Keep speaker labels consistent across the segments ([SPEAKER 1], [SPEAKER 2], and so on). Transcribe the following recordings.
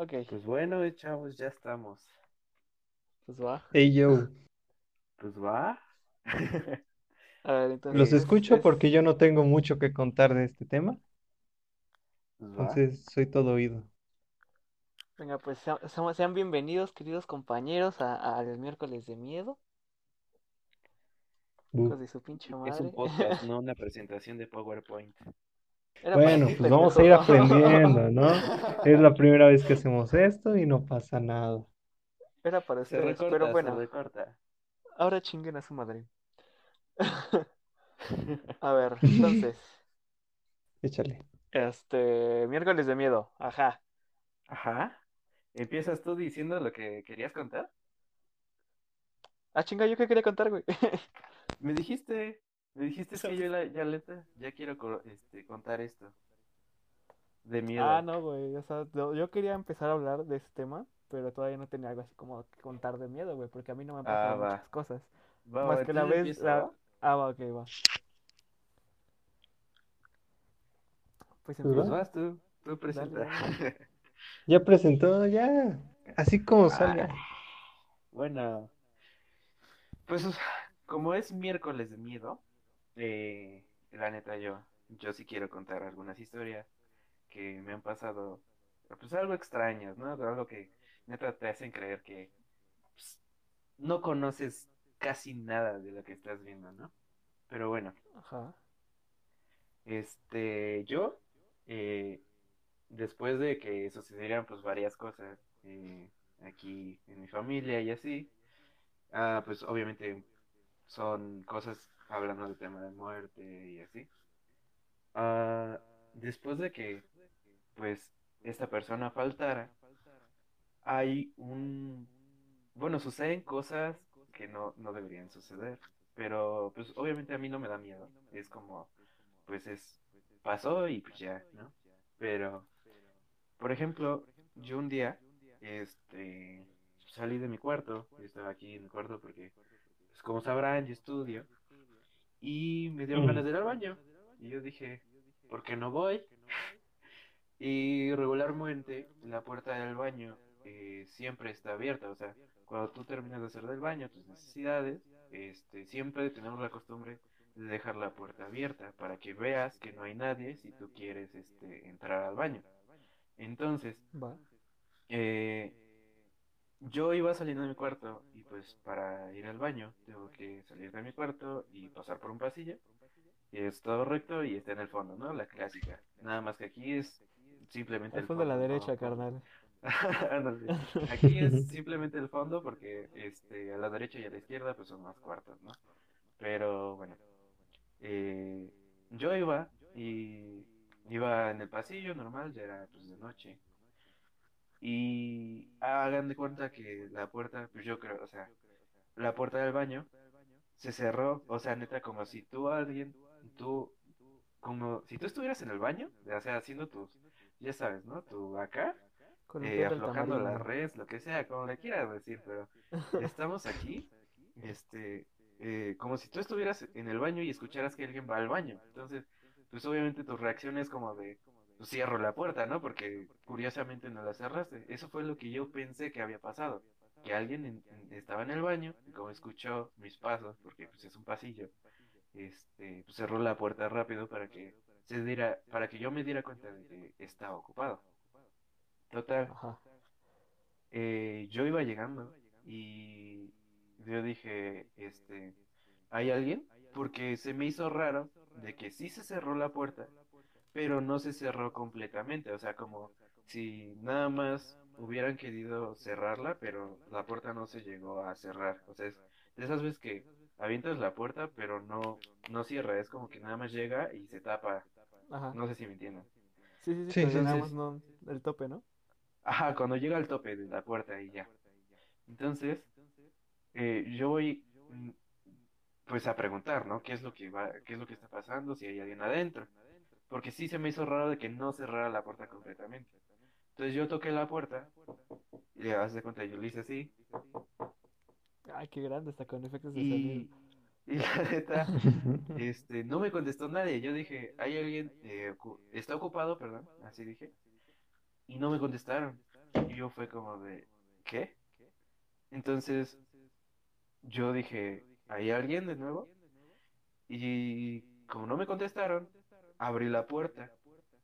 [SPEAKER 1] Ok,
[SPEAKER 2] Pues bueno, eh, chavos, ya estamos.
[SPEAKER 1] pues va.
[SPEAKER 3] Hey yo,
[SPEAKER 2] Pues va.
[SPEAKER 1] A ver,
[SPEAKER 3] los
[SPEAKER 1] entonces.
[SPEAKER 2] Es-
[SPEAKER 3] escucho
[SPEAKER 2] es-
[SPEAKER 3] porque yo no tengo mucho que contar de este tema,
[SPEAKER 2] Pues va.
[SPEAKER 3] entonces soy todo oído.
[SPEAKER 1] Venga, pues sea- sean, sean bienvenidos, queridos compañeros, a- al miércoles de miedo. De su pinche madre.
[SPEAKER 2] Es un podcast, no una presentación de PowerPoint.
[SPEAKER 1] Era
[SPEAKER 3] Bueno, pues vamos a ir aprendiendo, ¿no? Es la primera vez que hacemos esto y no pasa nada.
[SPEAKER 1] Era para
[SPEAKER 2] recorta,
[SPEAKER 1] pero bueno,
[SPEAKER 2] recorta.
[SPEAKER 1] ahora chinguen a su madre. A ver, entonces,
[SPEAKER 3] Échale.
[SPEAKER 1] este, miércoles de miedo, ajá.
[SPEAKER 2] Ajá. ¿Empiezas tú diciendo lo que querías contar?
[SPEAKER 1] Ah, chinga, ¿yo qué quería contar, güey?
[SPEAKER 2] Me dijiste, me dijiste es que yo la- ya, neta, ya quiero co- este, contar esto. De miedo.
[SPEAKER 1] Ah, no, güey, o sea, yo yo quería empezar a hablar de ese tema, pero todavía no tenía algo así como que contar de miedo, güey, porque a mí no me han
[SPEAKER 2] Ah,
[SPEAKER 1] pasado
[SPEAKER 2] va.
[SPEAKER 1] muchas cosas.
[SPEAKER 2] Va,
[SPEAKER 1] Más
[SPEAKER 2] va,
[SPEAKER 1] que la
[SPEAKER 2] entonces
[SPEAKER 1] vez,
[SPEAKER 2] empiezo,
[SPEAKER 1] la...
[SPEAKER 2] ¿va?
[SPEAKER 1] Ah, va, ok, va. Pues
[SPEAKER 3] Pues
[SPEAKER 2] Pues
[SPEAKER 1] empieza.
[SPEAKER 3] va.
[SPEAKER 2] vas tú, tú presenta.
[SPEAKER 1] dale.
[SPEAKER 3] Ya presentó, ya. Así como salga.
[SPEAKER 2] Ah, Bueno, pues como es miércoles de miedo, eh, la neta yo, yo sí quiero contar algunas historias que me han pasado, pues algo extrañas, ¿no? Algo que neta te hacen creer que pues, no conoces casi nada de lo que estás viendo, ¿no? Pero bueno,
[SPEAKER 1] Ajá.
[SPEAKER 2] este, yo, eh, después de que sucedieran pues varias cosas eh, aquí en mi familia y así, ah, pues obviamente son cosas hablando del tema de muerte y así. Ah, después de que pues esta persona faltara, hay un, bueno, suceden cosas que no, no deberían suceder, pero pues obviamente a mí no me da miedo, es como, pues es, pasó y pues ya, ¿no? Pero, por ejemplo, yo un día, este, salí de mi cuarto, yo estaba aquí en mi cuarto porque, pues como sabrán, yo estudio, y me dieron
[SPEAKER 3] Mm.
[SPEAKER 2] ganas de ir al baño, y yo dije, ¿por qué no voy? Y regularmente la puerta del baño eh, siempre está abierta, o sea, cuando tú terminas de hacer del baño tus necesidades, este, siempre tenemos la costumbre de dejar la puerta abierta para que veas que no hay nadie si tú quieres este, entrar al baño. Entonces, eh, yo iba saliendo de mi cuarto y pues para ir al baño tengo que salir de mi cuarto y pasar por un pasillo. Y es todo recto y está en el fondo, ¿no? La clásica. Nada más que aquí es simplemente el
[SPEAKER 1] fondo a la derecha,
[SPEAKER 2] no-
[SPEAKER 1] carnal.
[SPEAKER 2] Aquí es simplemente el fondo porque este, a la derecha y a la izquierda pues son más cuartos, ¿no? Pero bueno, eh, yo iba y iba en el pasillo normal, ya era pues de noche. Y hagan de cuenta que la puerta, pues yo creo, o sea, la puerta del baño se cerró, o sea, neta, como si tú alguien, tú, como si tú estuvieras en el baño, o sea, haciendo tus, ya sabes, ¿no? Tu acá, eh, aflojando la red, lo que sea, como le quieras decir, pero estamos aquí, este, eh, como si tú estuvieras en el baño y escucharas que alguien va al baño. Entonces, pues obviamente tu reacción es como de, cierro la puerta, ¿no? Porque curiosamente no la cerraste. Eso fue lo que yo pensé que había pasado. Que alguien en- en- estaba en el baño y como escuchó mis pasos, porque pues es un pasillo, este, pues cerró la puerta rápido para que se diera, para que yo me diera cuenta de que estaba ocupado. Total, eh, yo iba llegando y yo dije, este, ¿hay alguien? Porque se me hizo raro de que sí se cerró la puerta, pero no se cerró completamente, o sea, como si nada más hubieran querido cerrarla, pero la puerta no se llegó a cerrar, o sea, es de esas veces que avientas la puerta, pero no, no cierra, es como que nada más llega y se tapa,
[SPEAKER 1] Ajá.
[SPEAKER 2] no sé si me entienden.
[SPEAKER 1] Sí, sí, sí,
[SPEAKER 3] Sí,
[SPEAKER 1] pero
[SPEAKER 3] sí,
[SPEAKER 1] nada
[SPEAKER 3] sí.
[SPEAKER 1] más no el tope, ¿no?
[SPEAKER 2] Ajá, cuando llega al tope de la puerta y ya. Entonces, eh, yo voy mm, pues a preguntar, ¿no? ¿Qué es lo que va, qué es lo que está pasando? Si hay alguien adentro. Porque sí se me hizo raro de que no cerrara la puerta completamente. Entonces yo toqué la puerta y le de cuenta, yo le hice así
[SPEAKER 1] Ay, qué grande, está con efectos de
[SPEAKER 2] y, y la neta, este, no me contestó nadie. Yo dije, hay alguien, eh, ocu- está ocupado, perdón, así dije. Y no me contestaron. y yo fue como de, ¿qué? Entonces yo dije, ¿hay alguien de nuevo? Y como no me contestaron, abrí la puerta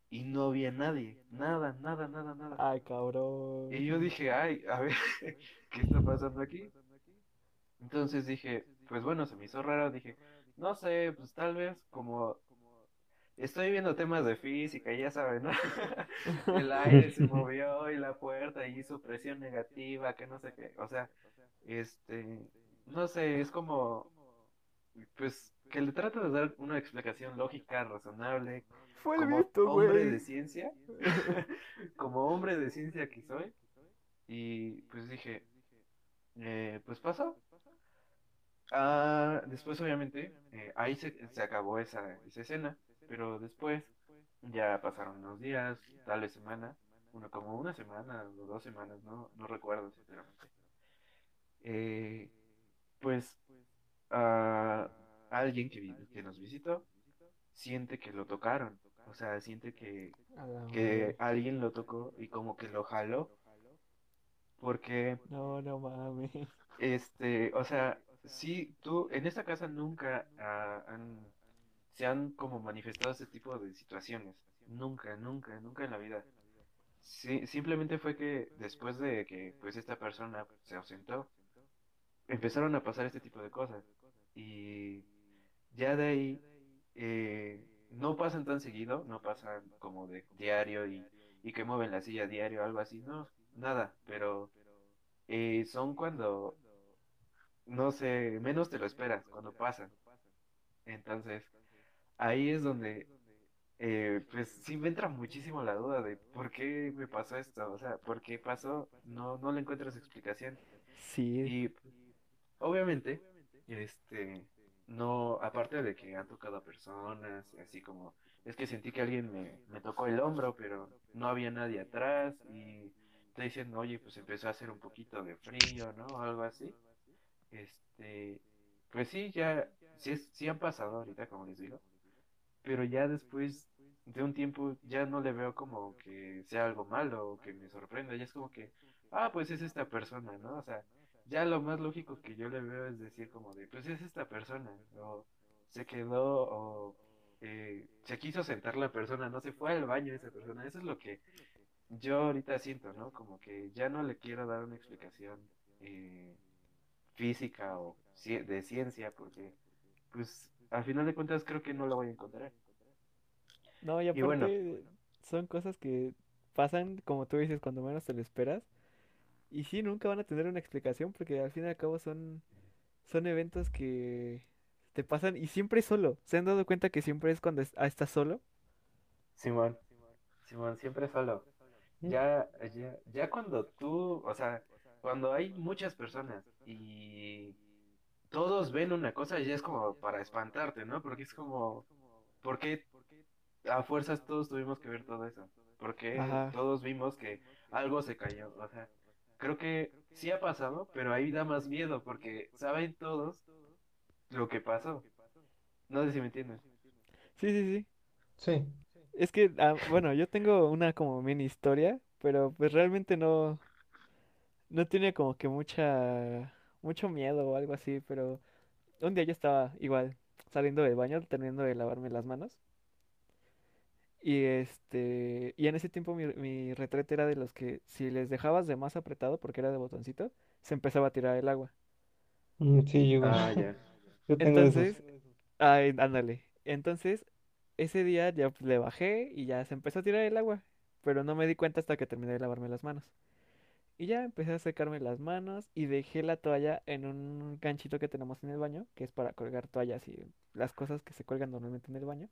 [SPEAKER 2] y no había nadie, nada, nada, nada, nada.
[SPEAKER 1] Ay, cabrón.
[SPEAKER 2] Y yo dije, ay, a ver, ¿qué está pasando aquí? Entonces dije, pues bueno, se me hizo raro, dije, no sé, pues tal vez como estoy viendo temas de física, ya saben, ¿no? El aire se movió y la puerta hizo presión negativa, que no sé qué, o sea, este, no sé, es como, pues, que le trato de dar una explicación lógica, razonable,
[SPEAKER 1] Fue el
[SPEAKER 2] como
[SPEAKER 1] viento,
[SPEAKER 2] hombre de ciencia, como hombre de ciencia que soy, y pues dije, eh, pues pasó. Ah, después obviamente, eh, ahí se, se acabó esa, esa escena, pero después ya pasaron unos días, tal vez semana, como una semana o dos semanas, no, no recuerdo sinceramente. Eh, pues ah, alguien que, que nos visitó siente que lo tocaron, o sea, siente que, que alguien lo tocó y como que lo jaló, porque,
[SPEAKER 1] No, no mames.
[SPEAKER 2] este, o sea, sí, tú, en esta casa nunca han, se han como manifestado ese tipo de situaciones, nunca, nunca, nunca en la vida. Sí, simplemente fue que después de que pues esta persona se ausentó, empezaron a pasar este tipo de cosas. Y ya de ahí eh, no pasan tan seguido, no pasan como de diario y, y que mueven la silla diario o algo así, no, nada, pero eh, son cuando, no sé, menos te lo esperas, cuando pasan. Entonces, ahí es donde, eh, pues sí me entra muchísimo la duda de por qué me pasó esto, o sea, por qué pasó, no, no le encuentras explicación.
[SPEAKER 1] Sí,
[SPEAKER 2] Y obviamente, este, no, aparte de que han tocado a personas, así como, es que sentí que alguien me, me tocó el hombro, pero no había nadie atrás y te dicen, oye, pues empezó a hacer un poquito de frío, ¿no? O algo así. Este, pues sí, ya, sí, es- sí han pasado ahorita, como les digo, pero ya después de un tiempo ya no le veo como que sea algo malo o que me sorprenda, ya es como que, ah, pues es esta persona, ¿no? O sea, ya lo más lógico que yo le veo es decir como de, pues es esta persona, o se quedó, o eh, se quiso sentar la persona, no se fue al baño esa persona, eso es lo que yo ahorita siento, ¿no? Como que ya no le quiero dar una explicación eh, física o ci- de ciencia, porque, pues, al final de cuentas creo que no lo voy a encontrar.
[SPEAKER 1] No, y
[SPEAKER 2] Y bueno,
[SPEAKER 1] aparte son cosas que pasan, como tú dices, cuando menos te lo esperas. Y sí, nunca van a tener una explicación porque al fin y al cabo son, son eventos que te pasan y siempre es solo. ¿Se han dado cuenta que siempre es cuando es- ah, estás solo?
[SPEAKER 2] Simón, Simón, siempre solo. Ya, ya, ya cuando tú, o sea, cuando hay muchas personas y todos ven una cosa, ya es como para espantarte, ¿no? Porque es como, ¿por qué a fuerzas todos tuvimos que ver todo eso? ¿Por qué
[SPEAKER 1] Ajá.
[SPEAKER 2] todos vimos que algo se cayó? O sea, creo que sí ha pasado, pero ahí da más miedo porque saben todos lo que pasó. No sé si me entiendes.
[SPEAKER 1] Sí, sí, sí.
[SPEAKER 3] Sí.
[SPEAKER 1] Es que, ah, bueno, yo tengo una como mini historia, pero pues realmente no, no tiene como que mucha, mucho miedo o algo así, pero un día yo estaba igual saliendo del baño, terminando de lavarme las manos. Y este, y en ese tiempo mi, mi retrete era de los que si les dejabas de más apretado, porque era de botoncito, se empezaba a tirar el agua.
[SPEAKER 3] Mm, Sí, igual.
[SPEAKER 2] Ah, ya.
[SPEAKER 3] Yo tengo esos.
[SPEAKER 1] Entonces, ay, ándale. Entonces, ese día ya pues, le bajé y ya se empezó a tirar el agua, pero no me di cuenta hasta que terminé de lavarme las manos. Y ya empecé a secarme las manos y dejé la toalla en un ganchito que tenemos en el baño, que es para colgar toallas y las cosas que se cuelgan normalmente en el baño.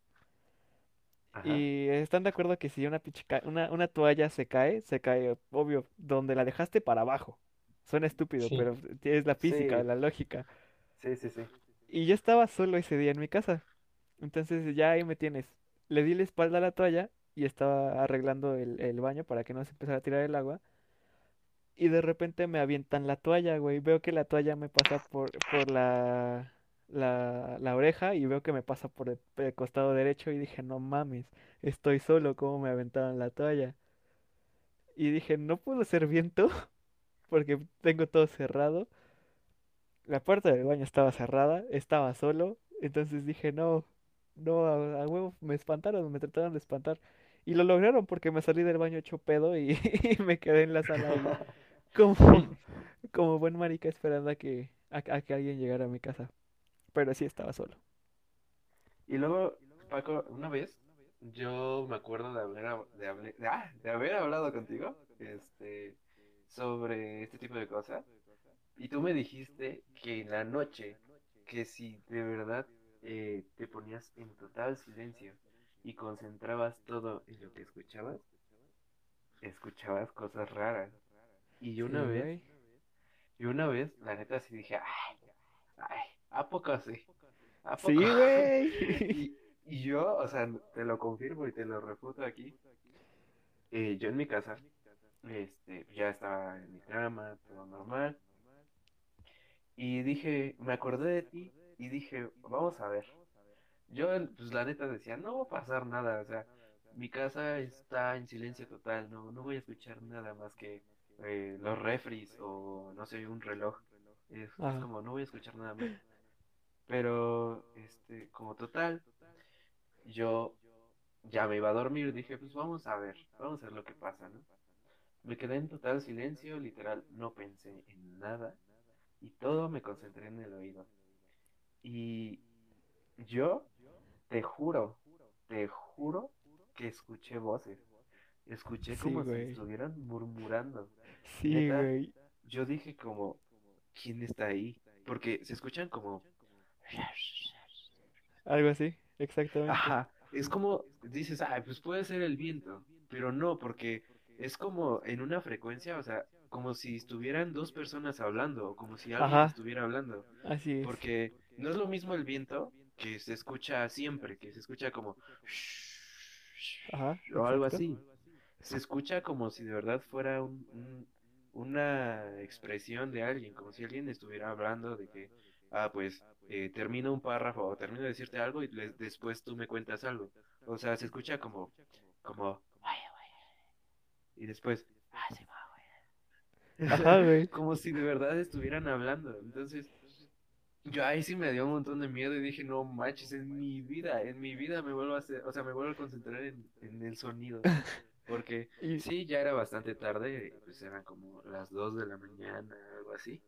[SPEAKER 2] Ajá.
[SPEAKER 1] Y están de acuerdo que si una, pinche ca- una, una toalla se cae, se cae, obvio, donde la dejaste para abajo. Suena estúpido,
[SPEAKER 3] Sí.
[SPEAKER 1] pero es la física,
[SPEAKER 2] Sí,
[SPEAKER 1] la lógica.
[SPEAKER 2] sí, sí, sí.
[SPEAKER 1] Y yo estaba solo ese día en mi casa. Entonces ya ahí me tienes. Le di la espalda a la toalla y estaba arreglando el, el baño para que no se empezara a tirar el agua. Y de repente me avientan la toalla, güey. Veo que la toalla me pasa por, por la, la, la oreja y veo que me pasa por el, el costado derecho y dije, no mames, estoy solo, ¿cómo me aventaron la toalla? Y dije, no puedo ser viento porque tengo todo cerrado. La puerta del baño estaba cerrada, estaba solo. Entonces dije, no, no, a, a huevo, me espantaron, me trataron de espantar. Y lo lograron porque me salí del baño hecho pedo y, y me quedé en la sala como, como buen marica esperando a que, a, a que alguien llegara a mi casa. Pero sí estaba solo.
[SPEAKER 2] Y luego, Paco, una vez yo me acuerdo de haber, hab- de, de, ah, de haber hablado contigo este, sobre este tipo de cosas. Y tú me dijiste que en la noche, que si de verdad eh, te ponías en total silencio y concentrabas todo en lo que escuchabas, escuchabas cosas raras. Y yo una
[SPEAKER 1] Sí,
[SPEAKER 2] vez, yo una vez, la neta sí dije, ay, ay, ¿a poco sí? ¿A
[SPEAKER 1] Sí, güey.
[SPEAKER 2] Y, y yo, o sea, te lo confirmo y te lo refuto aquí. eh, yo en mi casa, este, ya estaba en mi cama, todo normal. Y dije, me acordé de ti y dije, vamos a ver. Yo, pues la neta decía, no va a pasar nada, o sea, mi casa está en silencio total, no, no voy a escuchar nada más que eh, los refris o no sé, un reloj. Es, es
[SPEAKER 1] Ajá.
[SPEAKER 2] como, no voy a escuchar nada más. Pero, este, como total, yo ya me iba a dormir, dije, pues vamos a ver, vamos a ver lo que pasa, ¿no? Me quedé en total silencio, literal, no pensé en nada y todo me concentré en el oído. Y yo te juro, te juro que escuché voces. Escuché
[SPEAKER 1] Sí,
[SPEAKER 2] como si estuvieran murmurando.
[SPEAKER 1] Sí,
[SPEAKER 2] Neta,
[SPEAKER 1] güey.
[SPEAKER 2] yo dije como, ¿quién está ahí? Porque se escuchan como...
[SPEAKER 1] Algo así, exactamente.
[SPEAKER 2] Ajá, es como, dices, ay, pues puede ser el viento, pero no, porque es como en una frecuencia, o sea, como si estuvieran dos personas hablando, o como si alguien
[SPEAKER 1] Ajá,
[SPEAKER 2] estuviera hablando,
[SPEAKER 1] así es.
[SPEAKER 2] porque no es lo mismo el viento que se escucha siempre, que se escucha como
[SPEAKER 1] Ajá,
[SPEAKER 2] o algo así, se escucha como si de verdad fuera un, un- una expresión de alguien, como si alguien estuviera hablando de que, ah, pues eh, termino un párrafo o termino de decirte algo y después tú me cuentas algo. O sea, se escucha como, como, y después, ah, sí, güey.
[SPEAKER 1] Ajá,
[SPEAKER 2] como si de verdad estuvieran hablando. Entonces, yo ahí sí me dio un montón de miedo y dije, no manches, en mi vida, en mi vida me vuelvo a hacer, o sea, me vuelvo a concentrar en, en el sonido. Porque sí, ya era bastante tarde, pues eran como las 2 de la mañana, algo así.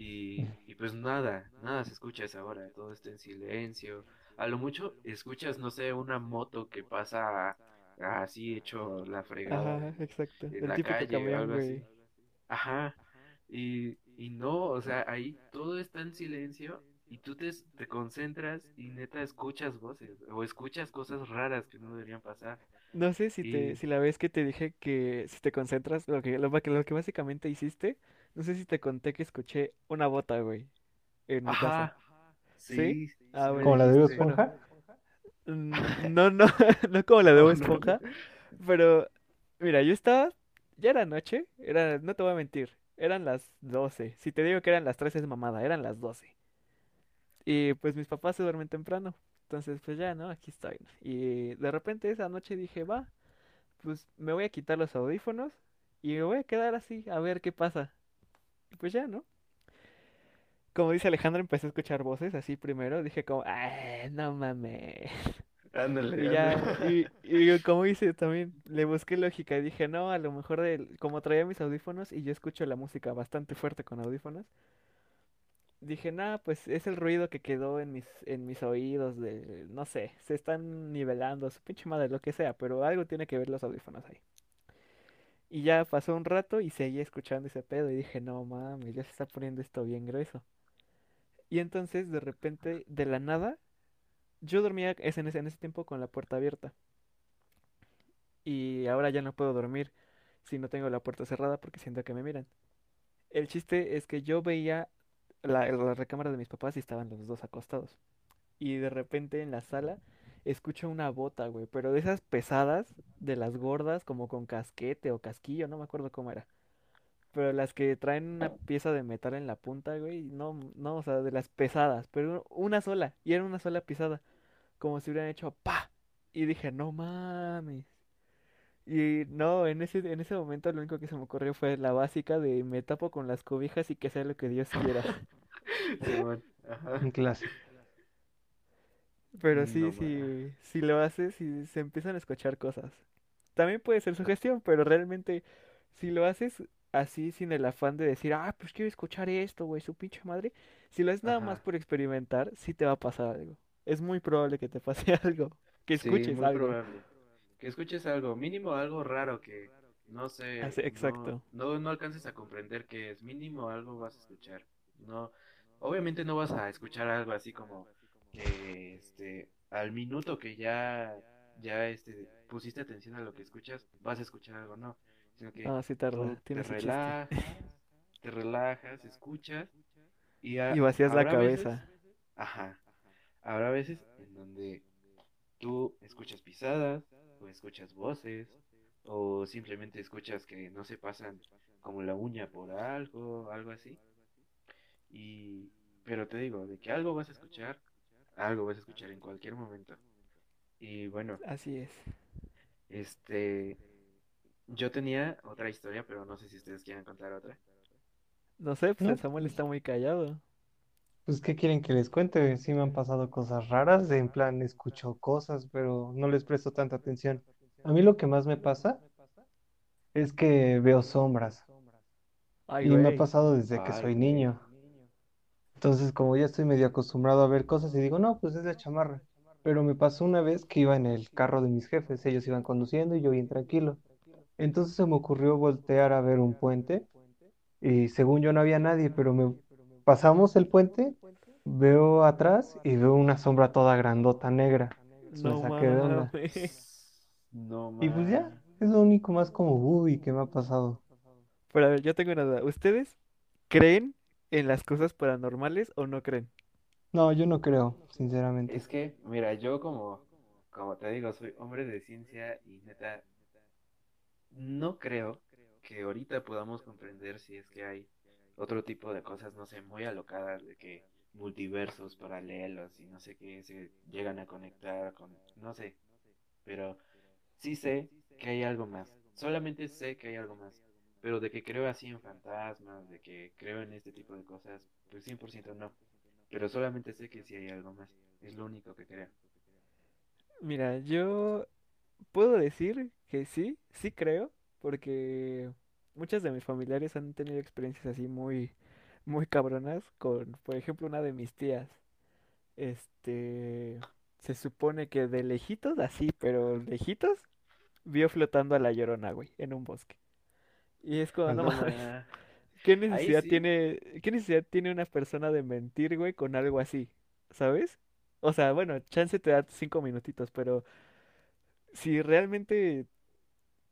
[SPEAKER 2] Y, y pues nada, nada se escucha a esa hora, todo está en silencio. A lo mucho escuchas, no sé, una moto que pasa así hecho la fregada
[SPEAKER 1] Ajá, exacto.
[SPEAKER 2] en
[SPEAKER 1] El
[SPEAKER 2] la calle o
[SPEAKER 1] camión,
[SPEAKER 2] algo así. Ajá. Y, y no, o sea, ahí todo está en silencio y tú te, te concentras y neta escuchas voces o escuchas cosas raras que no deberían pasar.
[SPEAKER 1] No sé si te, si la vez que te dije que si te concentras, lo que, lo, que lo que básicamente hiciste, no sé si te conté que escuché una bota, güey, en mi casa. ¿Sí?
[SPEAKER 2] sí,
[SPEAKER 1] Ah,
[SPEAKER 3] Como la de Esponja.
[SPEAKER 1] mm, no, no, no como la de
[SPEAKER 2] No,
[SPEAKER 1] Bob
[SPEAKER 2] no.
[SPEAKER 1] Esponja, pero mira, yo estaba, ya era noche, era, no te voy a mentir, eran las 12. Si te digo que eran las 13 es mamada, eran las 12. Y pues mis papás se duermen temprano. Entonces, pues ya, ¿no? Aquí estoy. Y de repente esa noche dije, va, pues me voy a quitar los audífonos y me voy a quedar así a ver qué pasa. Y pues ya, ¿no? Como dice Alejandro, empecé a escuchar voces así primero. Dije como, ah, no mames.
[SPEAKER 2] Ándale,
[SPEAKER 1] Y ya, y, y como hice también, le busqué lógica y dije, no, a lo mejor del- como traía mis audífonos y yo escucho la música bastante fuerte con audífonos, dije, nah, pues es el ruido que quedó en mis, en mis oídos de, no sé, se están nivelando, su pinche madre, lo que sea, pero algo tiene que ver los audífonos ahí. Y ya pasó un rato y seguía escuchando ese pedo y dije, no mames, ya se está poniendo esto bien grueso. Y entonces, de repente, de la nada, yo dormía es en ese, tiempo con la puerta abierta. Y ahora ya no puedo dormir si no tengo la puerta cerrada porque siento que me miran. El chiste es que yo veía la, la recámara de mis papás y estaban los dos acostados. Y de repente en la sala escucho una bota, güey, pero de esas pesadas, de las gordas, como con casquete o casquillo, no me acuerdo cómo era. Pero las que traen una pieza de metal en la punta, güey, no, no, o sea, de las pesadas, pero una sola, y era una sola pisada, como si hubieran hecho pa. Y dije, no mames. Y no, en ese, en ese momento lo único que se me ocurrió fue la básica de me tapo con las cobijas y que sea lo que Dios quiera.
[SPEAKER 2] Simón, ajá.
[SPEAKER 3] Un clásico.
[SPEAKER 1] Pero
[SPEAKER 2] No
[SPEAKER 1] sí, sí, si lo haces y se empiezan a escuchar cosas. También puede ser sugestión, pero realmente si lo haces así sin el afán de decir, ah, pues quiero escuchar esto, güey, su pinche madre. Si lo haces nada más por experimentar, sí te va a pasar algo. Es muy probable que te pase algo, que
[SPEAKER 2] Sí,
[SPEAKER 1] escuches
[SPEAKER 2] muy
[SPEAKER 1] algo.
[SPEAKER 2] probable. Que escuches algo, mínimo algo raro que no sé,
[SPEAKER 1] Así,
[SPEAKER 2] no,
[SPEAKER 1] exacto.
[SPEAKER 2] no, no alcances a comprender que es mínimo algo vas a escuchar. No, obviamente no vas a escuchar algo así como que este al minuto que ya ya este pusiste atención a lo que escuchas, vas a escuchar algo, no, sino que
[SPEAKER 1] Ah, sí tarda,
[SPEAKER 2] te
[SPEAKER 1] chiste.
[SPEAKER 2] relajas, te relajas, escuchas y
[SPEAKER 1] Y
[SPEAKER 2] ha-
[SPEAKER 1] vacías la
[SPEAKER 2] veces,
[SPEAKER 1] cabeza.
[SPEAKER 2] ajá, habrá veces en donde tú escuchas pisadas, o escuchas voces, o simplemente escuchas que no se pasan como la uña por algo, algo así. Y, pero te digo, de que algo vas a escuchar, algo vas a escuchar en cualquier momento. Y bueno,
[SPEAKER 1] Así es.
[SPEAKER 2] este, yo tenía otra historia, pero no sé si ustedes quieren contar otra.
[SPEAKER 1] No sé, pues el
[SPEAKER 3] No,
[SPEAKER 1] Samuel está muy callado.
[SPEAKER 3] pues, ¿qué quieren que les cuente? Sí me han pasado cosas raras, en plan, escucho cosas, pero no les presto tanta atención. A mí lo que más me pasa es que veo sombras
[SPEAKER 1] Ay,
[SPEAKER 3] y me ha pasado desde que soy niño. Entonces, como ya estoy medio acostumbrado a ver cosas y digo, no, pues es la chamarra. Pero me pasó una vez que iba en el carro de mis jefes, ellos iban conduciendo y yo bien tranquilo. Entonces se me ocurrió voltear a ver un puente y según yo no había nadie, pero me pasamos el puente, veo atrás y veo una sombra toda grandota negra. Me
[SPEAKER 1] No
[SPEAKER 3] saqué de onda.
[SPEAKER 2] No
[SPEAKER 3] Y pues ya, es lo único más como uy que me ha pasado.
[SPEAKER 1] Pero a ver, yo tengo una duda. ¿Ustedes creen en las cosas paranormales o no creen?
[SPEAKER 3] No, yo no creo, sinceramente.
[SPEAKER 2] Es que, mira, yo como, como te digo, soy hombre de ciencia y neta, no creo que ahorita podamos comprender si es que hay otro tipo de cosas, no sé, muy alocadas, de que multiversos paralelos y no sé qué se llegan a conectar con, no sé, pero sí sé que hay algo más, solamente sé que hay algo más, pero de que creo así en fantasmas, de que creo en este tipo de cosas, pues 100% no, pero solamente sé que sí hay algo más, es lo único que creo.
[SPEAKER 1] Mira, yo puedo decir que sí, sí creo, porque muchas de mis familiares han tenido experiencias así muy, muy cabronas con, por ejemplo, una de mis tías. Este, se supone que de lejitos, así, pero lejitos, vio flotando a la Llorona, güey, en un bosque. Y es como, no mames,
[SPEAKER 2] más.
[SPEAKER 1] ¿qué necesidad
[SPEAKER 2] sí.
[SPEAKER 1] tiene, qué necesidad tiene una persona de mentir, güey, con algo así? ¿Sabes? O sea, bueno, chance te da cinco minutitos, pero si realmente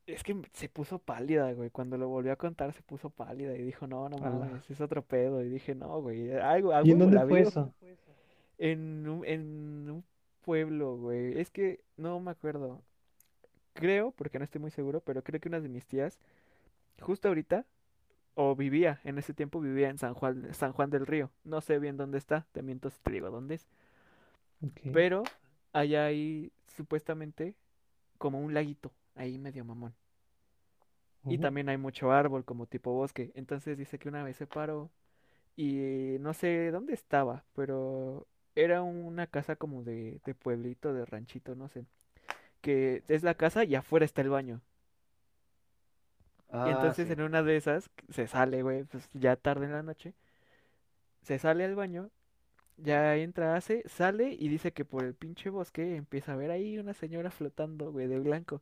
[SPEAKER 1] es que se puso pálida, güey. Cuando lo volvió a contar se puso pálida y dijo, no, no
[SPEAKER 3] Ala.
[SPEAKER 1] mames, es otro pedo. Y dije, no, güey, algo, a
[SPEAKER 3] ¿Y en dónde fue eso?
[SPEAKER 1] en un, en un pueblo, güey. Es que no me acuerdo. Creo, porque no estoy muy seguro, pero creo que una de mis tías, justo ahorita, o vivía, en ese tiempo vivía en San Juan, San Juan del Río. No sé bien dónde está, te miento si te digo dónde es. Pero allá hay supuestamente como un laguito, ahí medio mamón. Y también hay mucho árbol como tipo bosque. Entonces dice que una vez se paró y no sé dónde estaba, pero era una casa como de, de pueblito, de ranchito, no sé. Que es la casa y afuera está el baño. Y
[SPEAKER 2] Ah,
[SPEAKER 1] entonces
[SPEAKER 2] sí.
[SPEAKER 1] en una de esas se sale, güey, pues ya tarde en la noche. Se sale al baño, ya entra, hace, sale y dice que por el pinche bosque empieza a ver ahí una señora flotando, güey, de blanco.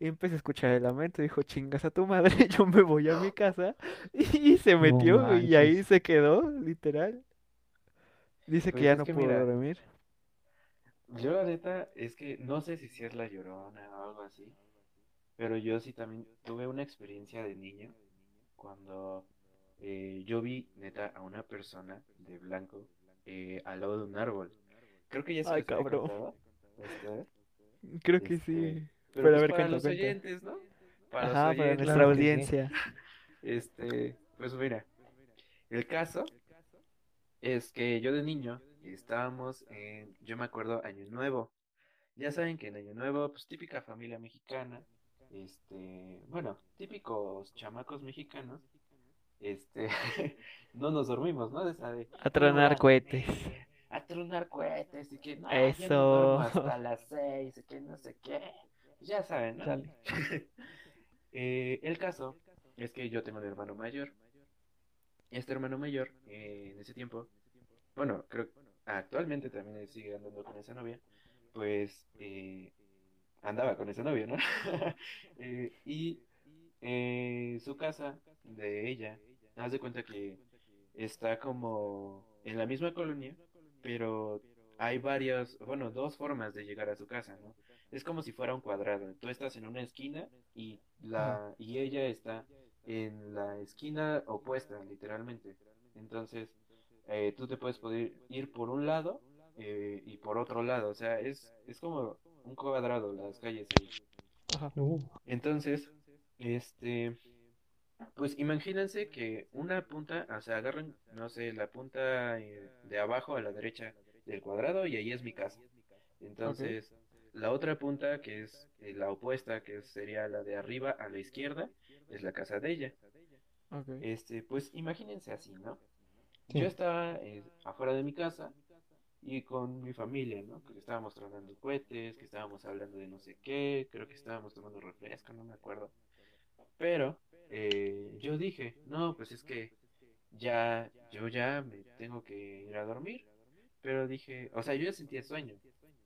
[SPEAKER 1] Y empecé a escuchar el lamento, dijo, chingas a tu madre, yo me voy a mi casa. Y se metió, y ahí se quedó, literal. Dice que
[SPEAKER 2] Pues
[SPEAKER 1] ya no
[SPEAKER 2] que
[SPEAKER 1] pudo
[SPEAKER 2] mira,
[SPEAKER 1] dormir.
[SPEAKER 2] yo la neta es que no sé si es la Llorona o algo así, pero yo sí también tuve una experiencia de niño cuando eh, yo vi neta a una persona de blanco eh, al lado de un árbol. Creo que ya se
[SPEAKER 1] Ay, cabrón.
[SPEAKER 2] contado ustedes,
[SPEAKER 1] Creo que
[SPEAKER 2] este,
[SPEAKER 1] sí.
[SPEAKER 2] pero
[SPEAKER 1] Pero a
[SPEAKER 2] pues
[SPEAKER 1] ver,
[SPEAKER 2] para los
[SPEAKER 1] cuenta.
[SPEAKER 2] oyentes, ¿no? Para
[SPEAKER 1] Ajá, para nuestra
[SPEAKER 3] Claro
[SPEAKER 2] oyentes,
[SPEAKER 3] que sí.
[SPEAKER 1] audiencia.
[SPEAKER 2] este, pues mira, el caso es que yo de niño estábamos en, yo me acuerdo, Año Nuevo. Ya saben que en Año Nuevo, pues típica familia mexicana, este, bueno, típicos chamacos mexicanos, este, no nos dormimos, ¿no? De esa de,
[SPEAKER 1] A
[SPEAKER 2] "No,
[SPEAKER 1] tronar cohetes.
[SPEAKER 2] a tronar cohetes y que no, no
[SPEAKER 1] Eso.
[SPEAKER 2] duermo hasta las seis y que no sé qué. Ya saben, ¿no? Eh, el caso es que yo tengo un hermano mayor. Este hermano mayor, eh, en ese tiempo, bueno, creo actualmente también sigue andando con esa novia, pues eh, andaba con esa novia, ¿no? Eh, y eh, su casa de ella, haz de cuenta que está como en la misma colonia, pero hay varias, bueno, dos formas de llegar a su casa, ¿no? Es como si fuera un cuadrado. Tú estás en una esquina y la y ella está en la esquina opuesta, literalmente. Entonces, eh, tú te puedes poder ir por un lado eh, y por otro lado. O sea, es, es como un cuadrado las calles ahí.
[SPEAKER 1] Ajá.
[SPEAKER 3] Uh,
[SPEAKER 2] Entonces, este, pues imagínense que una punta, o sea, agarran, no sé, la punta eh, de abajo a la derecha del cuadrado y ahí es mi casa. Entonces, la otra punta, que es eh, la opuesta, que sería la de arriba a la izquierda, es la casa de ella. Este, pues imagínense así, ¿no?
[SPEAKER 3] Sí.
[SPEAKER 2] Yo estaba eh, afuera de mi casa y con mi familia, ¿no? Que estábamos tronando cohetes, que estábamos hablando de no sé qué, creo que estábamos tomando refresco, no me acuerdo. Pero eh, yo dije, no, pues es que ya, yo ya me tengo que ir a dormir. Pero dije, o sea, yo ya sentía sueño,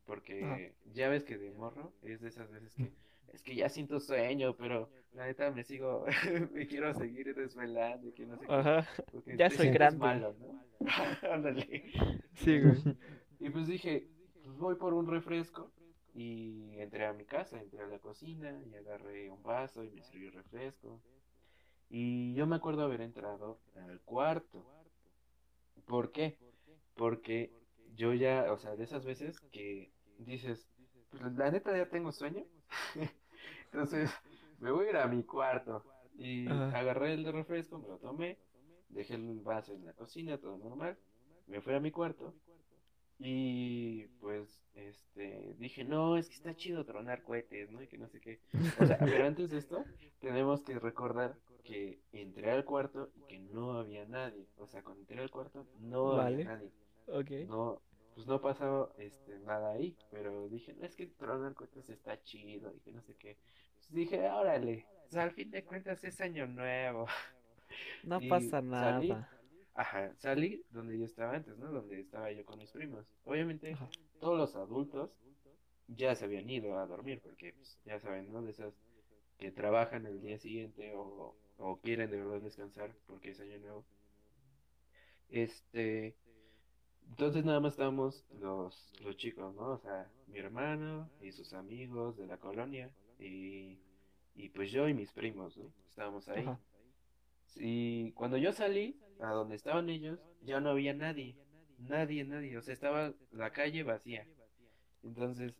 [SPEAKER 2] porque ya ves que de morro es de esas veces que es que ya siento sueño, pero la neta me sigo, me quiero seguir desvelando y que no sé.
[SPEAKER 1] Ajá. Ya soy grande.
[SPEAKER 2] malo, ¿no? Ándale.
[SPEAKER 1] Sí, güey.
[SPEAKER 2] Y pues dije, pues voy por un refresco y entré a mi casa, entré a la cocina y agarré un vaso y me serví refresco. Y yo me acuerdo haber entrado al cuarto. ¿Por qué? Porque yo ya, o sea, de esas veces que dices, la neta ya tengo sueño. Entonces, me voy a ir a mi cuarto. Y
[SPEAKER 1] Ajá.
[SPEAKER 2] agarré el refresco, me lo tomé, dejé el vaso en la cocina, todo normal. Me fui a mi cuarto y pues este dije, no, es que está chido tronar cohetes, ¿no? Y que no sé qué. O sea, pero antes de esto, tenemos que recordar que entré al cuarto y que no había nadie. O sea, cuando entré al cuarto no
[SPEAKER 1] Vale.
[SPEAKER 2] había nadie.
[SPEAKER 1] Ok.
[SPEAKER 2] No, pues no pasaba este, nada ahí, pero dije, no, es que tronar cohetes está chido y que no sé qué. Pues dije, órale, sea, al fin de cuentas es año nuevo.
[SPEAKER 1] No
[SPEAKER 2] Y
[SPEAKER 1] pasa
[SPEAKER 2] salí.
[SPEAKER 1] nada.
[SPEAKER 2] Ajá, salí donde yo estaba antes, ¿no? Donde estaba yo con mis primos. Obviamente,
[SPEAKER 1] Ajá.
[SPEAKER 2] todos los adultos ya se habían ido a dormir, porque pues, ya saben, ¿no? De esas que trabajan el día siguiente o, o quieren de verdad descansar porque es año nuevo. Este, entonces nada más estábamos los, los chicos, ¿no? O sea, mi hermano y sus amigos de la colonia y, y pues yo y mis primos, ¿no? Estábamos ahí.
[SPEAKER 1] Ajá.
[SPEAKER 2] Y cuando yo salí a donde estaban ellos, ya no había nadie. Nadie, nadie. O sea, estaba la calle vacía. Entonces,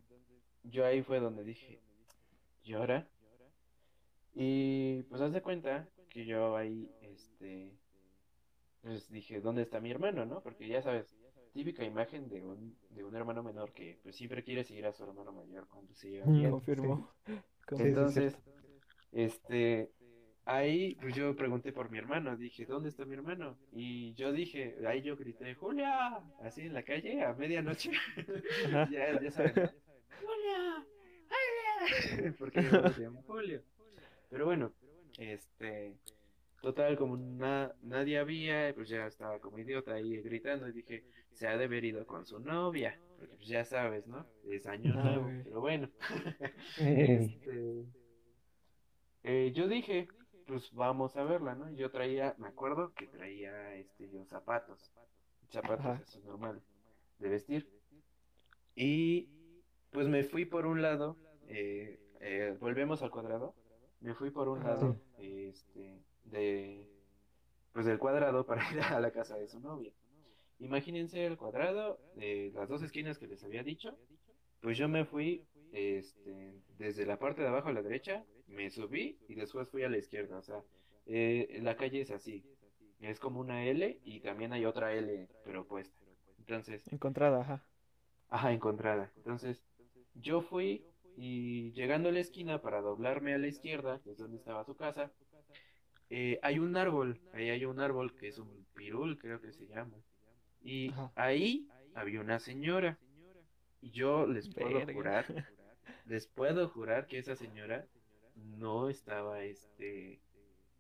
[SPEAKER 2] yo ahí fue donde dije, ¿y ahora? Y pues haz de cuenta que yo ahí, este, pues dije, ¿dónde está mi hermano, no? Porque ya sabes, típica imagen de un, de un hermano menor que pues siempre quiere seguir a su hermano mayor cuando se lleva
[SPEAKER 3] Mm,
[SPEAKER 2] bien.
[SPEAKER 1] Confirmo.
[SPEAKER 2] Entonces, este, ahí pues yo pregunté por mi hermano, dije, ¿dónde está mi hermano? Y yo dije, ahí yo grité, Julia, así en la calle a medianoche. Ya, ya saben, ¿no? Julia, Julia, porque yo se llama Julio. Pero bueno, este, total, como na- nadie había, pues ya estaba como idiota ahí gritando y dije, se ha de haber ido con su novia, porque pues ya sabes, ¿no? Es año
[SPEAKER 1] Ah,
[SPEAKER 2] nuevo,
[SPEAKER 1] güey.
[SPEAKER 2] pero bueno.
[SPEAKER 3] Eh,
[SPEAKER 2] Este, eh, yo dije, pues vamos a verla, ¿no? Yo traía, me acuerdo que traía este yo zapatos, zapatos
[SPEAKER 1] Ajá.
[SPEAKER 2] así normales de vestir. Y pues me fui por un lado, eh, eh, volvemos al cuadrado, me fui por un lado, este, de, pues del cuadrado para ir a la casa de su novia. Imagínense el cuadrado de las dos esquinas que les había dicho, pues yo me fui este, desde la parte de abajo a la derecha, me subí y después fui a la izquierda. O sea, eh, la calle es así. Es como una L y también hay otra L, pero opuesta. Entonces,
[SPEAKER 1] Encontrada, ajá.
[SPEAKER 2] ajá, encontrada. Entonces, yo fui y llegando a la esquina para doblarme a la izquierda, que es donde estaba su casa, eh, hay un árbol, ahí hay un árbol que es un pirul, creo que se llama. Y
[SPEAKER 1] Ajá.
[SPEAKER 2] ahí había una señora. Y yo les puedo
[SPEAKER 1] Verga.
[SPEAKER 2] jurar, les puedo jurar que esa señora no estaba, este,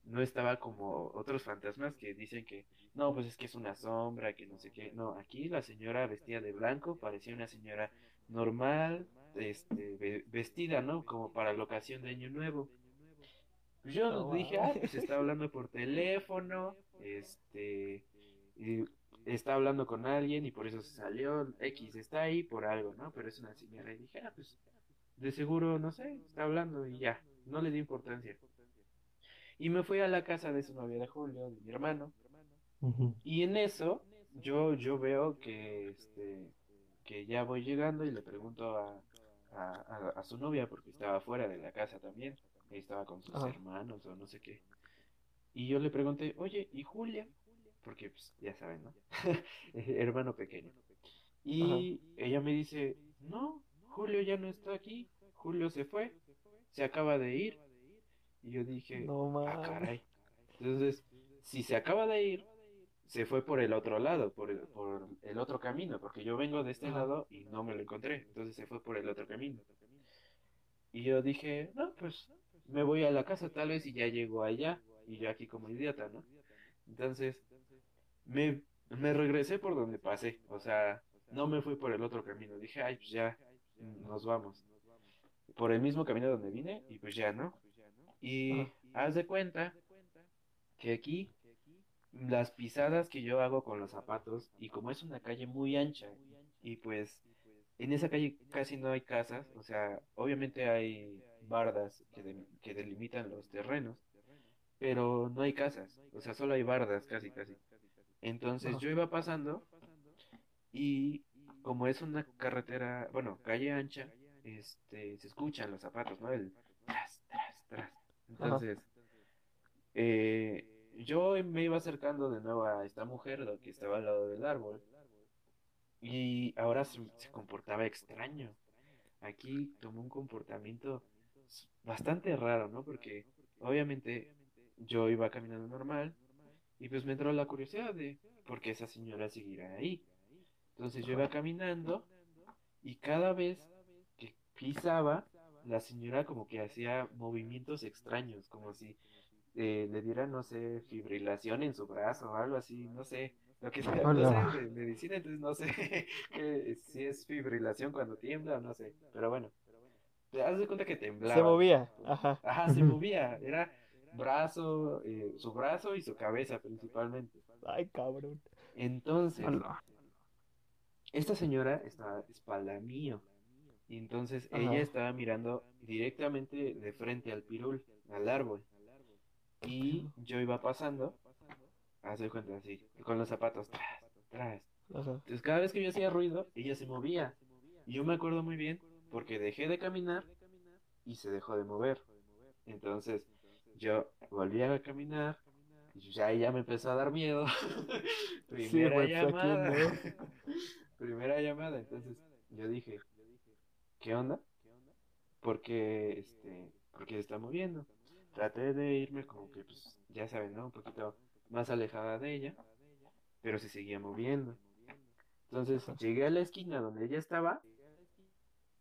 [SPEAKER 2] no estaba como otros fantasmas que dicen que, no, pues es que es una sombra, que no sé qué. No, aquí la señora vestida de blanco parecía una señora normal, este, ve- vestida, ¿no? Como para la ocasión de Año Nuevo. Yo
[SPEAKER 1] No
[SPEAKER 2] dije, ah, pues está hablando por teléfono, este, y está hablando con alguien y por eso se salió, X está ahí por algo, ¿no? Pero es una señora y dije, ah, pues de seguro, no sé, está hablando y ya, no le di importancia. Y me fui a la casa de su novia de Julio, de mi hermano, y en eso yo, yo veo que, este, que ya voy llegando y le pregunto a, a, a- a su novia porque estaba fuera de la casa también, estaba con sus hermanos o no sé qué. Y yo le pregunté, oye, ¿y Julia? Porque pues ya saben, ¿no? Hermano pequeño. Y ella me dice, no, Julio ya no está aquí, Julio se fue, se acaba de ir. Y yo dije,
[SPEAKER 1] No
[SPEAKER 2] ah, caray. Entonces, si se acaba de ir, se fue por el otro lado, por el, por el otro camino, porque yo vengo de este
[SPEAKER 1] Ajá.
[SPEAKER 2] lado y no me lo encontré, entonces se fue por el otro camino. Y yo dije, no, pues me voy a la casa tal vez y ya llego allá, y yo aquí como idiota, ¿no? Entonces, me, me regresé por donde pasé, o sea, no me fui por el otro camino, dije, ay, pues ya, nos vamos. Por el mismo camino donde vine, y pues ya, ¿no? Y haz de cuenta que aquí las pisadas que yo hago con los zapatos, y como es una calle muy ancha, y pues en esa calle casi no hay casas, o sea, obviamente hay bardas que, que delimitan los terrenos, pero no hay casas, o sea, solo hay bardas casi casi. Entonces yo iba pasando y como es una carretera, bueno, calle ancha, este, se escuchan los zapatos, ¿no? El tras, tras, tras. Entonces, eh, yo me iba acercando de nuevo a esta mujer lo que estaba al lado del árbol y ahora se, se comportaba extraño. Aquí tomó un comportamiento bastante raro, ¿no? Porque obviamente yo iba caminando normal y pues me entró la curiosidad de por qué esa señora seguirá ahí. Entonces yo iba caminando y cada vez que pisaba, la señora como que hacía movimientos extraños, como si eh, le diera, no sé, fibrilación en su brazo o algo así, no sé, lo que sea, no
[SPEAKER 3] Hola.
[SPEAKER 2] sé de medicina, entonces no sé que, si es fibrilación cuando tiembla o no sé, pero bueno, te das de cuenta que temblaba.
[SPEAKER 1] Se movía. Ajá.
[SPEAKER 2] Ajá, se movía, era brazo, eh, su brazo y su cabeza principalmente.
[SPEAKER 1] Ay, cabrón.
[SPEAKER 2] Entonces,
[SPEAKER 3] Hola.
[SPEAKER 2] esta señora estaba de espalda mío. Y entonces
[SPEAKER 1] Ajá.
[SPEAKER 2] ella estaba mirando directamente de frente al pirul, al árbol. Y yo iba pasando, haz de cuenta así, con los zapatos tras, tras.
[SPEAKER 1] Ajá.
[SPEAKER 2] Entonces cada vez que yo hacía ruido, ella se movía. Y yo me acuerdo muy bien porque dejé de caminar y se dejó de mover. Entonces yo volví a caminar y ya ella me empezó a dar miedo. Primera
[SPEAKER 1] pues, ¿a quién
[SPEAKER 2] llamada.
[SPEAKER 1] no?
[SPEAKER 2] Primera llamada. Entonces yo dije, ¿qué onda? Porque este, porque se está moviendo. Traté de irme como que pues, ya saben, ¿no? Un poquito más alejada de ella, pero se seguía moviendo. Entonces llegué a la esquina donde ella estaba,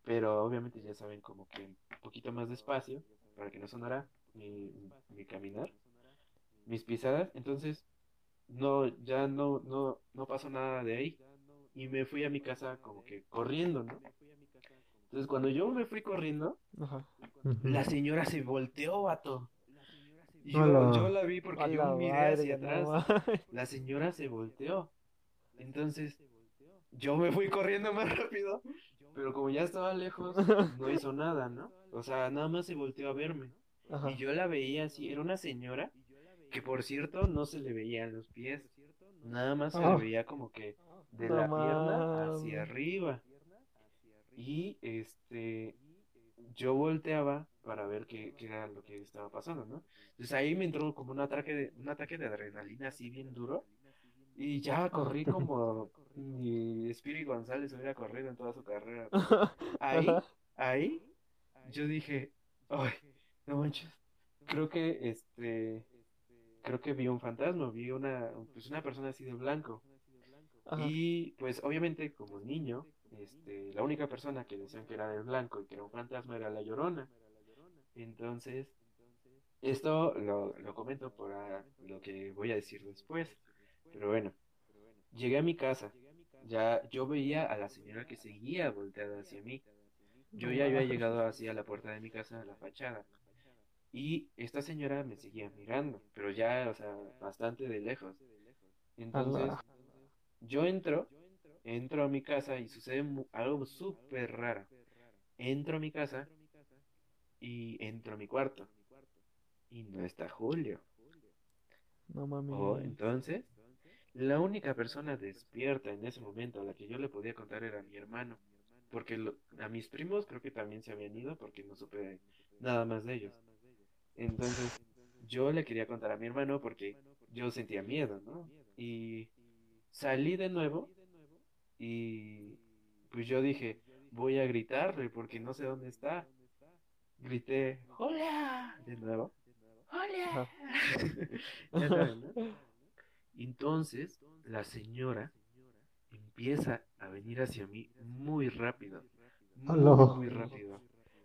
[SPEAKER 2] pero obviamente ya saben como que un poquito más despacio para que no sonara mi, mi caminar, mis pisadas. Entonces no, ya no, no, no pasó nada de ahí y me fui a mi casa como que corriendo, ¿no? Entonces cuando yo me fui corriendo,
[SPEAKER 1] Ajá.
[SPEAKER 2] La señora se volteó, vato. Y yo,
[SPEAKER 3] Hola.
[SPEAKER 2] yo la vi porque
[SPEAKER 1] A
[SPEAKER 2] yo miré hacia atrás. La señora se volteó. Entonces, yo me fui corriendo más rápido, pero como ya estaba lejos, no hizo nada, ¿no? O sea, nada más se volteó a verme.
[SPEAKER 1] Ajá.
[SPEAKER 2] Y yo la veía así, era una señora que por cierto no se le veían los pies, nada más se
[SPEAKER 3] Ah.
[SPEAKER 2] le veía como que de
[SPEAKER 1] No
[SPEAKER 2] la pierna
[SPEAKER 1] mames.
[SPEAKER 2] hacia arriba. Y este, yo volteaba para ver qué, qué era lo que estaba pasando, ¿no? Entonces ahí me entró como un ataque de, un ataque de adrenalina así bien duro. Y ya corrí como mi Spirit González hubiera corrido en toda su carrera. Ahí, ahí, yo dije, ay, no manches, creo que este, creo que vi un fantasma, vi una, pues una persona así de blanco.
[SPEAKER 1] Ajá.
[SPEAKER 2] Y pues obviamente como niño, este, la única persona que decían que era de blanco y que era un fantasma era la Llorona. Entonces, esto lo, lo comento por lo que voy a decir después. Pero bueno, llegué a mi casa. Ya yo veía a la señora que seguía volteada hacia mí. Yo ya había llegado hacia la puerta de mi casa, a la fachada. Y esta señora me seguía mirando, pero ya, o sea, bastante de lejos. Entonces, yo entro, entro a mi casa y sucede algo súper raro. Entro a mi casa y entro a mi cuarto. Y no está Julio.
[SPEAKER 1] No
[SPEAKER 2] Oh,
[SPEAKER 1] mames.
[SPEAKER 2] entonces, la única persona despierta en ese momento a la que yo le podía contar era mi hermano. Porque lo- a mis primos creo que también se habían ido porque no supe nada más de ellos. Entonces, yo le quería contar a mi hermano porque yo sentía miedo, ¿no? Y salí de nuevo y pues yo dije, voy a gritarle porque no sé dónde está. Grité, ¡Hola! De nuevo. ¡Hola! Ya saben, ¿no? Entonces, la señora empieza a venir hacia mí muy rápido. Muy rápido.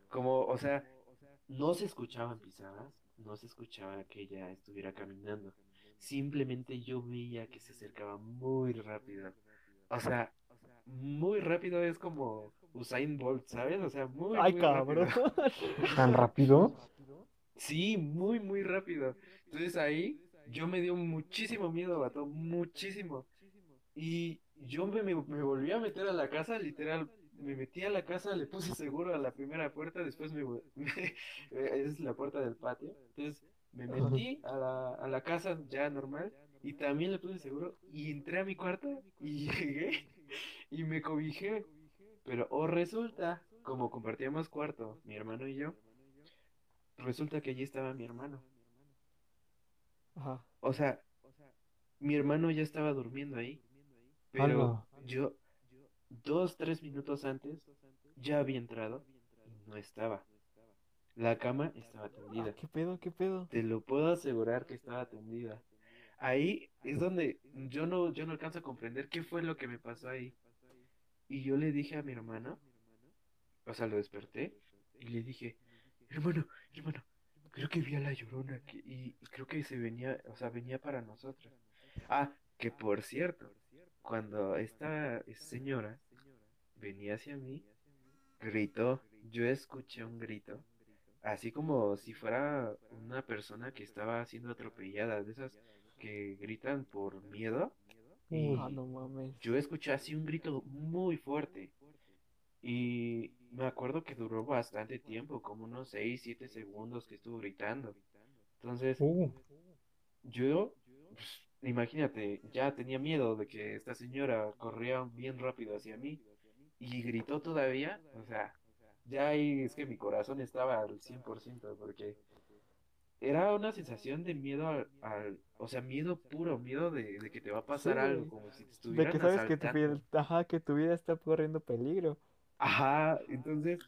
[SPEAKER 2] Como, o sea, no se escuchaban pisadas, no se escuchaba que ella estuviera caminando. Simplemente yo veía que se acercaba muy rápido. O sea, muy rápido es como Usain Bolt, ¿sabes? O sea, muy,
[SPEAKER 1] Ay,
[SPEAKER 2] muy
[SPEAKER 1] cabrón.
[SPEAKER 2] rápido.
[SPEAKER 3] ¿Tan rápido?
[SPEAKER 2] Sí, muy, muy rápido. Entonces ahí yo me dio muchísimo miedo, vato, muchísimo. Y yo me, me, me volví a meter a la casa, literal, me metí a la casa, le puse seguro a la primera puerta, después me, me- es la puerta del patio. Entonces me metí a la, a la casa ya normal y también le puse seguro y entré a mi cuarto y llegué y me cobijé. Pero o resulta, como compartíamos cuarto, mi hermano y yo, resulta que allí estaba mi hermano.
[SPEAKER 1] Ajá.
[SPEAKER 2] O sea, mi hermano ya estaba durmiendo ahí, pero
[SPEAKER 3] Ala.
[SPEAKER 2] yo dos, tres minutos antes ya había entrado y no estaba. La cama estaba
[SPEAKER 1] Ah,
[SPEAKER 2] tendida.
[SPEAKER 1] ¿Qué pedo? ¿Qué pedo?
[SPEAKER 2] Te lo puedo asegurar que estaba tendida. Ahí es donde yo no, yo no alcanzo a comprender qué fue lo que me pasó ahí. Y yo le dije a mi hermano, o sea, lo desperté y le dije, hermano, hermano, creo que vi a la llorona que- y, y creo que se venía, o sea, venía para nosotros. Ah, que por cierto, cuando esta señora venía hacia mí, gritó, yo escuché un grito, así como si fuera una persona que estaba siendo atropellada, de esas que gritan por miedo.
[SPEAKER 3] Uy.
[SPEAKER 1] Ah, no mames.
[SPEAKER 2] Yo escuché así un grito muy fuerte y me acuerdo que duró bastante tiempo, como unos 6, 7 segundos que estuvo gritando. Entonces,
[SPEAKER 3] Uh,
[SPEAKER 2] yo, pues, imagínate, ya tenía miedo de que esta señora corría bien rápido hacia mí y gritó todavía, o sea, ya ahí es que mi corazón estaba al 100% porque era una sensación de miedo al, al- o sea, miedo puro, miedo de, de que te va a pasar
[SPEAKER 1] Sí,
[SPEAKER 2] algo, como si te
[SPEAKER 1] De
[SPEAKER 2] estuvieran
[SPEAKER 1] que sabes que tu vida, ajá, que tu vida está corriendo peligro.
[SPEAKER 2] Ajá, entonces,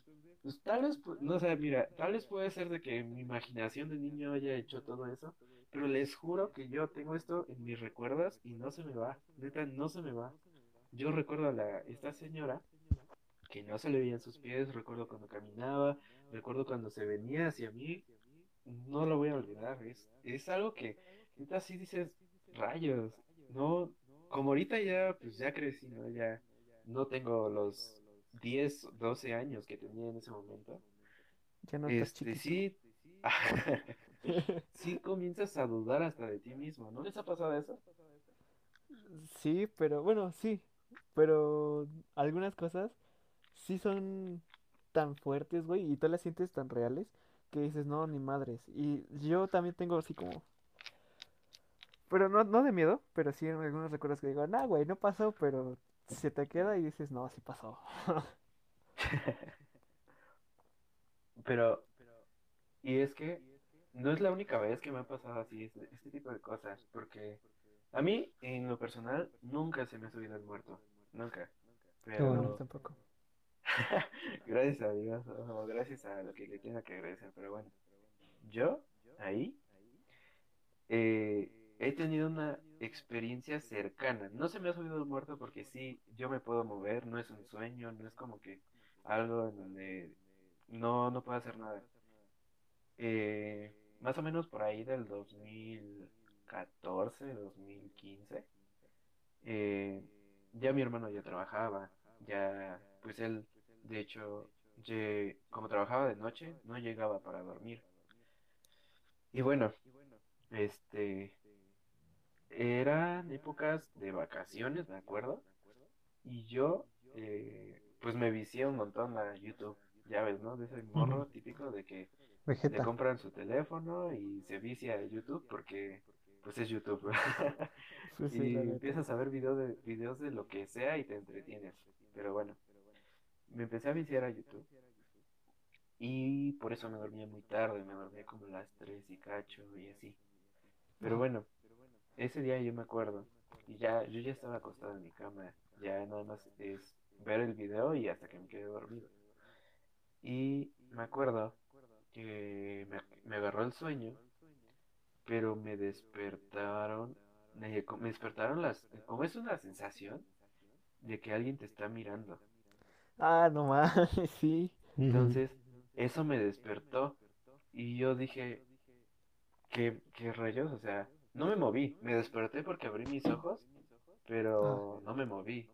[SPEAKER 2] pues tal vez, no sé, mira, tal vez puede ser de que mi imaginación de niño haya hecho todo eso, pero les juro que yo tengo esto en mis recuerdos y no se me va, neta, no se me va. Yo recuerdo a la, esta señora que no se le veían sus pies, recuerdo cuando caminaba, recuerdo cuando se venía hacia mí, no lo voy a olvidar, es, es algo que, neta, sí dices, rayos, no, como ahorita ya, pues ya crecí, ¿no? Ya no tengo los 10, 12 años que tenía en ese momento.
[SPEAKER 1] Ya no estás
[SPEAKER 2] Este, sí, sí comienzas a dudar hasta de ti mismo, ¿no les ha pasado eso?
[SPEAKER 1] Sí, pero bueno, sí. Pero algunas cosas sí son tan fuertes, güey, y tú las sientes tan reales que dices, no, ni madres. Y yo también tengo así como... Pero no, no de miedo, pero sí algunos recuerdos que digo, nah, güey, no pasó, pero se te queda y dices, no, sí pasó.
[SPEAKER 2] Pero, y es que no es la única vez que me ha pasado así este, este tipo de cosas, porque a mí, en lo personal, nunca se me ha subido el muerto, nunca.
[SPEAKER 3] bueno.
[SPEAKER 1] No,
[SPEAKER 2] Pero,
[SPEAKER 1] tampoco.
[SPEAKER 2] Gracias a Dios, gracias a lo que le tenga que agradecer, pero bueno, yo ahí eh, he tenido una experiencia cercana. No se me ha subido el muerto porque sí, yo me puedo mover, no es un sueño, no es como que algo en donde no, no puedo hacer nada. Eh, más o menos por ahí del 2014, 2015, eh, ya mi hermano ya trabajaba, ya, pues él, de hecho, como trabajaba de noche, no llegaba para dormir. Y bueno, este, eran épocas de vacaciones, me acuerdo, y yo, eh, pues me vicié un montón a YouTube, ya ves, ¿no? De ese
[SPEAKER 3] Ujú.
[SPEAKER 2] morro típico de que le
[SPEAKER 3] Vegeta.
[SPEAKER 2] compran su teléfono y se vicia a YouTube porque pues es YouTube.
[SPEAKER 1] Sí, sí, la
[SPEAKER 2] Y empiezas a ver videos de, videos de lo que sea y te entretienes. Pero bueno, me empecé a viciar a YouTube y por eso me dormía muy tarde, me dormía como a las 3 y cacho y así. Pero bueno, ese día yo me acuerdo y ya yo ya estaba acostado en mi cama, ya nada más es ver el video y hasta que me quedé dormido. Y me acuerdo que me, me agarró el sueño pero me despertaron, me despertaron las, como es una sensación de que alguien te está mirando.
[SPEAKER 1] Ah, no mames, sí.
[SPEAKER 2] Entonces, eso me despertó y yo dije, ¿qué, qué rayos? O sea, no me moví, me desperté porque abrí mis ojos,
[SPEAKER 1] Ah,
[SPEAKER 2] pero no me moví.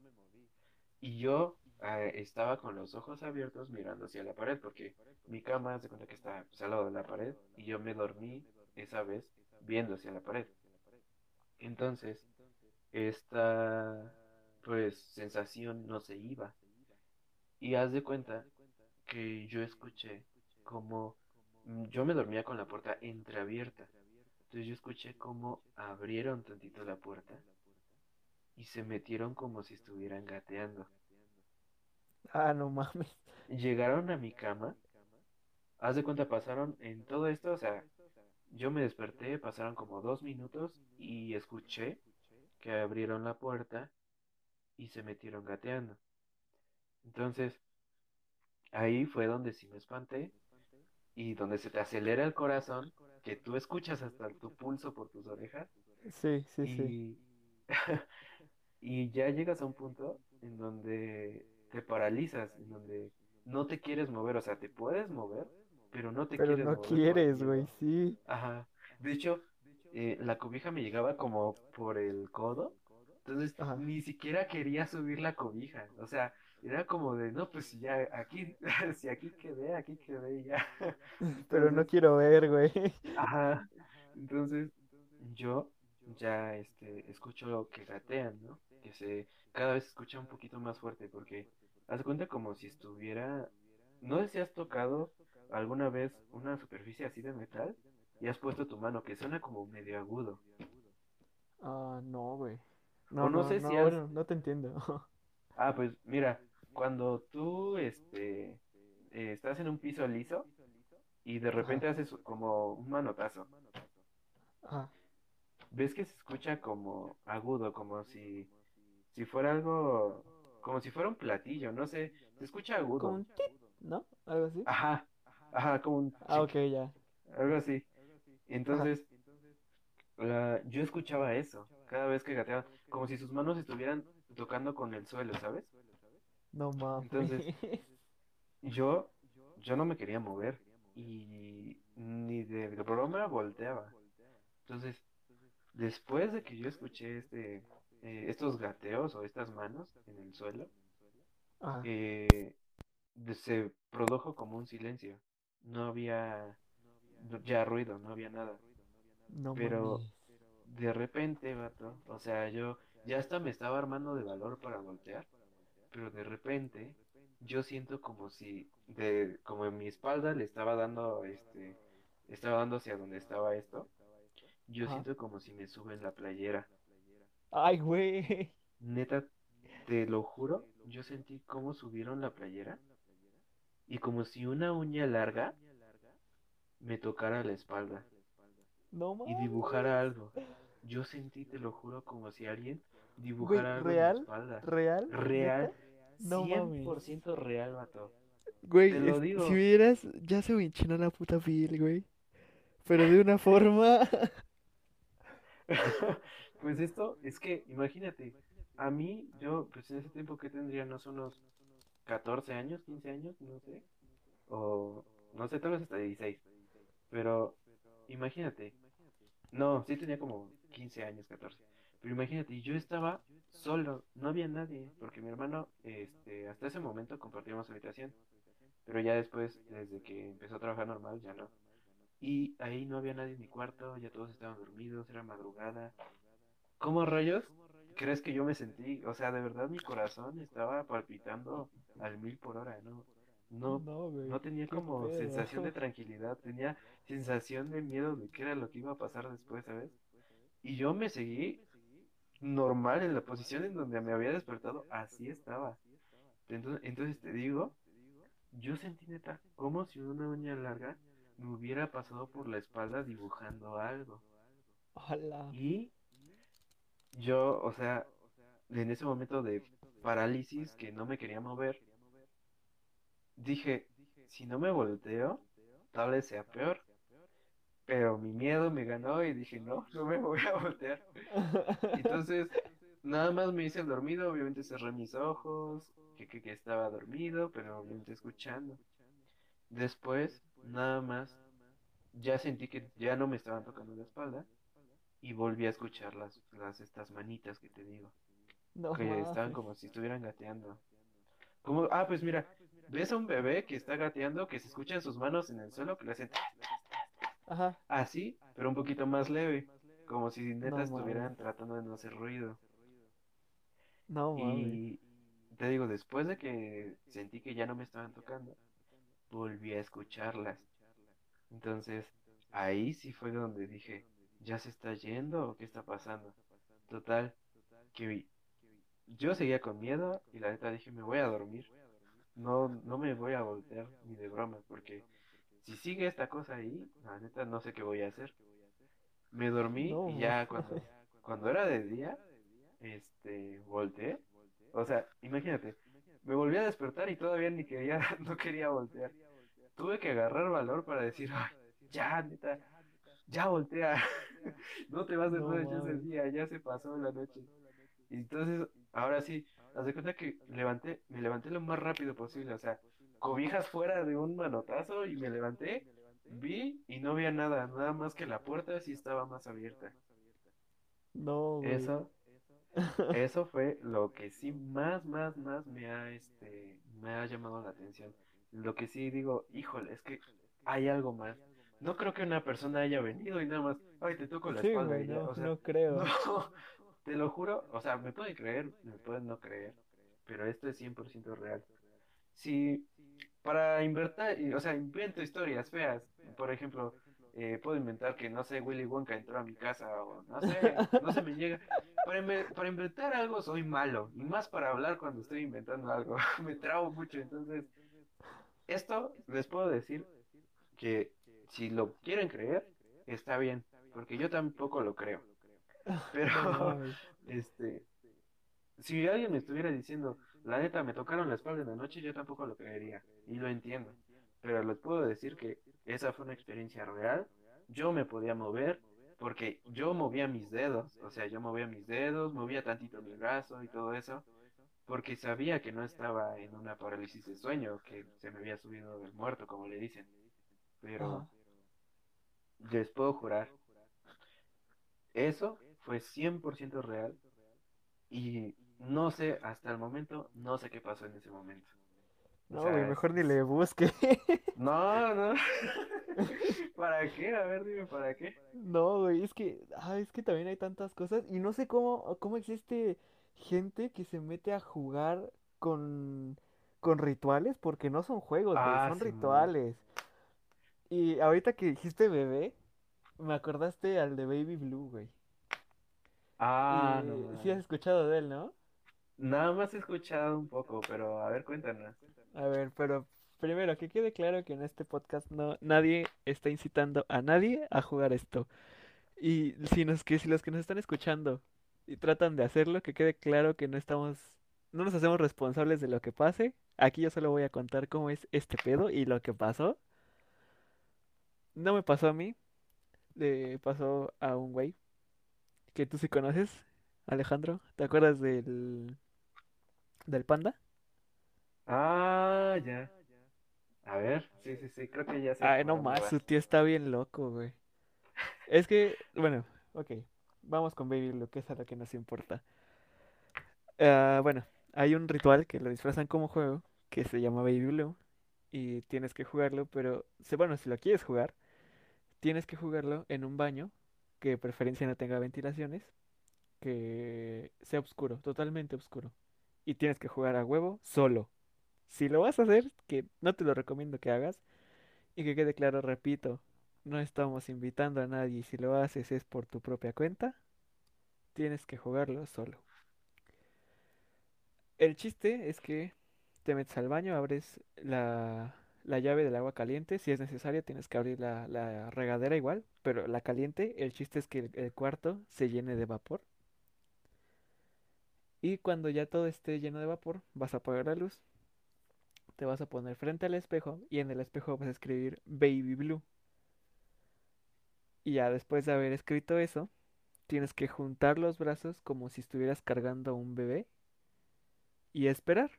[SPEAKER 2] Y yo eh, estaba con los ojos abiertos mirando hacia la pared porque mi cama, se cuenta que está pues, al lado de la pared y yo me dormí esa vez viendo hacia la pared. Entonces, esta pues sensación no se iba. Y haz de cuenta que yo escuché como mm, yo me dormía con la puerta entreabierta. Entonces yo escuché como abrieron tantito la puerta y se metieron como si estuvieran gateando.
[SPEAKER 1] ah, no mames.
[SPEAKER 2] Llegaron a mi cama, haz de cuenta pasaron en todo esto, o sea, yo me desperté, pasaron como dos minutos y escuché que abrieron la puerta y se metieron gateando. Entonces, ahí fue donde sí me espanté y donde se te acelera el corazón, que tú escuchas hasta tu pulso por tus orejas
[SPEAKER 1] Sí, sí, sí.
[SPEAKER 2] y, y ya llegas a un punto en donde te paralizas, en donde no te quieres mover, o sea, te puedes mover, pero no te
[SPEAKER 1] Pero
[SPEAKER 2] quieres
[SPEAKER 1] no
[SPEAKER 2] mover
[SPEAKER 1] quieres, güey, sí.
[SPEAKER 2] Ajá. De hecho, eh, la cobija me llegaba como por el codo, entonces
[SPEAKER 1] Ajá.
[SPEAKER 2] ni siquiera quería subir la cobija, o sea, era como de, no, pues si ya aquí, si aquí quedé, aquí quedé ya.
[SPEAKER 1] Pero no quiero ver, güey.
[SPEAKER 2] ajá, entonces yo ya este, escucho que gatean, ¿no? Que se, cada vez se escucha un poquito más fuerte porque haz cuenta como si estuviera, no sé si has tocado alguna vez una superficie así de metal y has puesto tu mano que suena como medio agudo.
[SPEAKER 1] Ah, no, güey.
[SPEAKER 2] O
[SPEAKER 1] No,
[SPEAKER 2] no
[SPEAKER 1] no,
[SPEAKER 2] sé si
[SPEAKER 1] no,
[SPEAKER 2] has,
[SPEAKER 1] bueno, no te entiendo.
[SPEAKER 2] ah, pues mira, cuando tú este, eh, estás en un piso liso y de
[SPEAKER 1] Ajá,
[SPEAKER 2] repente haces como un manotazo.
[SPEAKER 1] ajá.
[SPEAKER 2] ¿Ves que se escucha como agudo, como si, si fuera algo, como si fuera un platillo, no sé, se escucha
[SPEAKER 1] Como
[SPEAKER 2] agudo.
[SPEAKER 1] un tit, ¿no? Algo así.
[SPEAKER 2] Ajá, ajá, como un
[SPEAKER 1] Ah, ok, ya.
[SPEAKER 2] algo así. Entonces, la- yo escuchaba eso cada vez que gateaba, como si sus manos estuvieran tocando con el suelo, ¿sabes?
[SPEAKER 1] No mames.
[SPEAKER 2] Entonces, yo, yo no me quería mover y ni de broma volteaba. Entonces, después de que yo escuché este, eh, estos gateos o estas manos en el suelo,
[SPEAKER 1] Ajá.
[SPEAKER 2] eh, se produjo como un silencio. No había ya ruido, no había nada.
[SPEAKER 1] No
[SPEAKER 2] Pero
[SPEAKER 1] mames.
[SPEAKER 2] de repente, vato, o sea, yo ya hasta me estaba armando de valor para voltear, pero de repente yo siento como si de como en mi espalda le estaba dando este estaba dando hacia donde estaba esto, yo
[SPEAKER 1] Ajá.
[SPEAKER 2] siento como si me suben la playera.
[SPEAKER 1] Ay, güey.
[SPEAKER 2] Neta, te lo juro, yo sentí cómo subieron la playera y como si una uña larga me tocara la espalda
[SPEAKER 1] No
[SPEAKER 2] y dibujara algo. Yo sentí, te lo juro, como si alguien dibujara algo en mi
[SPEAKER 1] ¿real?
[SPEAKER 2] espalda.
[SPEAKER 1] ¿Real?
[SPEAKER 2] Real,
[SPEAKER 1] No mames.
[SPEAKER 2] 100% real, vato.
[SPEAKER 1] Güey,
[SPEAKER 2] Te lo
[SPEAKER 1] es-
[SPEAKER 2] digo.
[SPEAKER 1] si vieras, ya se me enchinó la puta piel, güey. Pero de una forma.
[SPEAKER 2] Pues esto es que, imagínate, a mí, yo, pues en ese tiempo que tendría, no sé, unos 14 años, 15 años, no sé, o no sé, tal vez hasta 16, pero imagínate, no, sí tenía como 15 años, 14, pero imagínate, yo estaba solo, no había nadie, porque mi hermano, este, hasta ese momento compartíamos habitación, pero ya después, desde que empezó a trabajar normal, ya no. Y ahí no había nadie en mi cuarto, ya todos estaban dormidos, era madrugada. ¿Cómo rayos crees que yo me sentí? O sea, de verdad mi corazón estaba palpitando al mil por hora, ¿no? No,
[SPEAKER 1] No, güey.
[SPEAKER 2] no tenía como
[SPEAKER 1] pedo.
[SPEAKER 2] sensación de tranquilidad, tenía sensación de miedo de qué era lo que iba a pasar después, ¿sabes? Y yo me seguí normal en la posición en donde me había despertado, así estaba. Entonces, entonces te digo, yo sentí neta como si una uña larga me hubiera pasado por la espalda dibujando algo.
[SPEAKER 1] Hola.
[SPEAKER 2] Y yo, o sea, en ese momento de parálisis que no me quería mover, dije, si no me volteo, tal vez sea peor. Pero mi miedo me ganó y dije, no, no me voy a voltear. Entonces, nada más me hice el dormido, obviamente cerré mis ojos, que, que, que estaba dormido, pero obviamente escuchando. Después, nada más, ya sentí que ya no me estaban tocando la espalda y volví a escuchar las, las estas manitas que te digo,
[SPEAKER 1] No
[SPEAKER 2] que estaban como si estuvieran gateando. Como, ah, pues mira, ves a un bebé que está gateando, que se escuchan sus manos en el suelo, que le hacen
[SPEAKER 1] Ajá.
[SPEAKER 2] así, pero un poquito más leve, como si neta
[SPEAKER 1] No
[SPEAKER 2] estuvieran tratando de no hacer ruido.
[SPEAKER 1] No.
[SPEAKER 2] Y te digo, después de que sentí que ya no me estaban tocando, volví a escucharlas. Entonces, ahí sí fue donde dije, ¿ya se está yendo o qué está pasando? Total, que yo seguía con miedo y la neta dije, me voy a dormir. No, no me voy a voltear ni de broma, porque si sigue esta cosa ahí, la neta no sé qué voy a hacer. Me dormí
[SPEAKER 1] No
[SPEAKER 2] y ya cuando, cuando era de día, este, volteé. O sea, imagínate, me volví a despertar y todavía ni quería, no quería voltear. Tuve que agarrar valor para decir, "Ay, ya, neta, ya voltea. No te vas de
[SPEAKER 1] No
[SPEAKER 2] noche ese día, ya se pasó la noche. Y entonces, ahora sí, haz de cuenta que levanté, me levanté lo más rápido posible, o sea, cobijas fuera de un manotazo y me levanté, vi y no había nada, nada más que la puerta sí estaba más abierta.
[SPEAKER 1] No, güey.
[SPEAKER 2] Eso, eso fue lo que sí más, más, más me ha, este, me ha llamado la atención. Lo que sí digo, híjole, es que hay algo más. No creo que una persona haya venido y nada más, ay, te toco la
[SPEAKER 1] Sí,
[SPEAKER 2] espalda
[SPEAKER 1] güey,
[SPEAKER 2] y ya,
[SPEAKER 1] no,
[SPEAKER 2] o sea,
[SPEAKER 1] no creo.
[SPEAKER 2] no, te lo juro, o sea, me pueden creer, me pueden no creer, pero esto es 100% real. Si para inventar, o sea, invento historias feas, por ejemplo, eh, puedo inventar que, no sé, Willy Wonka entró a mi casa o no sé, no se me llega. Para, para inventar algo soy malo, y más para hablar cuando estoy inventando algo, me trabo mucho, entonces, esto les puedo decir que si lo quieren creer, está bien, porque yo tampoco lo creo. Pero, este, si alguien me estuviera diciendo, la neta, me tocaron la espalda en la noche, yo tampoco lo creería, y lo entiendo. Pero les puedo decir que esa fue una experiencia real. Yo me podía mover, porque yo movía mis dedos, o sea, yo movía mis dedos, movía tantito mi brazo y todo eso, porque sabía que no estaba en una parálisis de sueño, que se me había subido del muerto, como le dicen. Pero les puedo jurar, eso fue 100% real y no sé, hasta el momento, no sé qué pasó en ese momento. O
[SPEAKER 1] No,
[SPEAKER 2] sea,
[SPEAKER 1] güey, mejor ni le busque.
[SPEAKER 2] No, no. ¿Para qué? A ver, dime, ¿para qué?
[SPEAKER 1] No, güey, es que, ah, es que también hay tantas cosas y no sé cómo, cómo existe gente que se mete a jugar con, con rituales porque no son juegos, güey,
[SPEAKER 2] Ah,
[SPEAKER 1] son
[SPEAKER 2] Simón.
[SPEAKER 1] rituales. Y ahorita que dijiste bebé, me acordaste al de Baby Blue, güey.
[SPEAKER 2] Ah,
[SPEAKER 1] Y
[SPEAKER 2] no
[SPEAKER 1] sí has escuchado de él, ¿no?
[SPEAKER 2] Nada más he escuchado un poco, pero a ver, cuéntanos.
[SPEAKER 1] A ver, pero primero que quede claro que en este podcast no nadie está incitando a nadie a jugar esto. Y si nos que si los que nos están escuchando y tratan de hacerlo, que quede claro que no estamos no nos hacemos responsables de lo que pase. Aquí yo solo voy a contar cómo es este pedo y lo que pasó. No me pasó a mí, le pasó a un güey que tú sí conoces, Alejandro. ¿Te acuerdas del, del panda?
[SPEAKER 2] Ah, ya. A ver, sí, sí, sí, creo que ya sé
[SPEAKER 1] Ay, no más, su tío está bien loco, güey. Es que, bueno, ok. Vamos con Baby Blue, que es a lo que nos importa. Ah, bueno, hay un ritual que lo disfrazan como juego, que se llama Baby Blue, y tienes que jugarlo, pero, bueno, si lo quieres jugar, tienes que jugarlo en un baño, que de preferencia no tenga ventilaciones, que sea oscuro, totalmente oscuro. Y tienes que jugar a huevo solo. Si lo vas a hacer, que no te lo recomiendo que hagas, y que quede claro, repito, no estamos invitando a nadie, si lo haces es por tu propia cuenta, tienes que jugarlo solo. El chiste es que te metes al baño, abres la, la llave del agua caliente. Si es necesario, tienes que abrir la, la regadera igual, pero la caliente. El chiste es que el, el cuarto se llene de vapor. Y cuando ya todo esté lleno de vapor, vas a apagar la luz, te vas a poner frente al espejo y en el espejo vas a escribir Baby Blue. Y ya después de haber escrito eso, tienes que juntar los brazos como si estuvieras cargando a un bebé y esperar.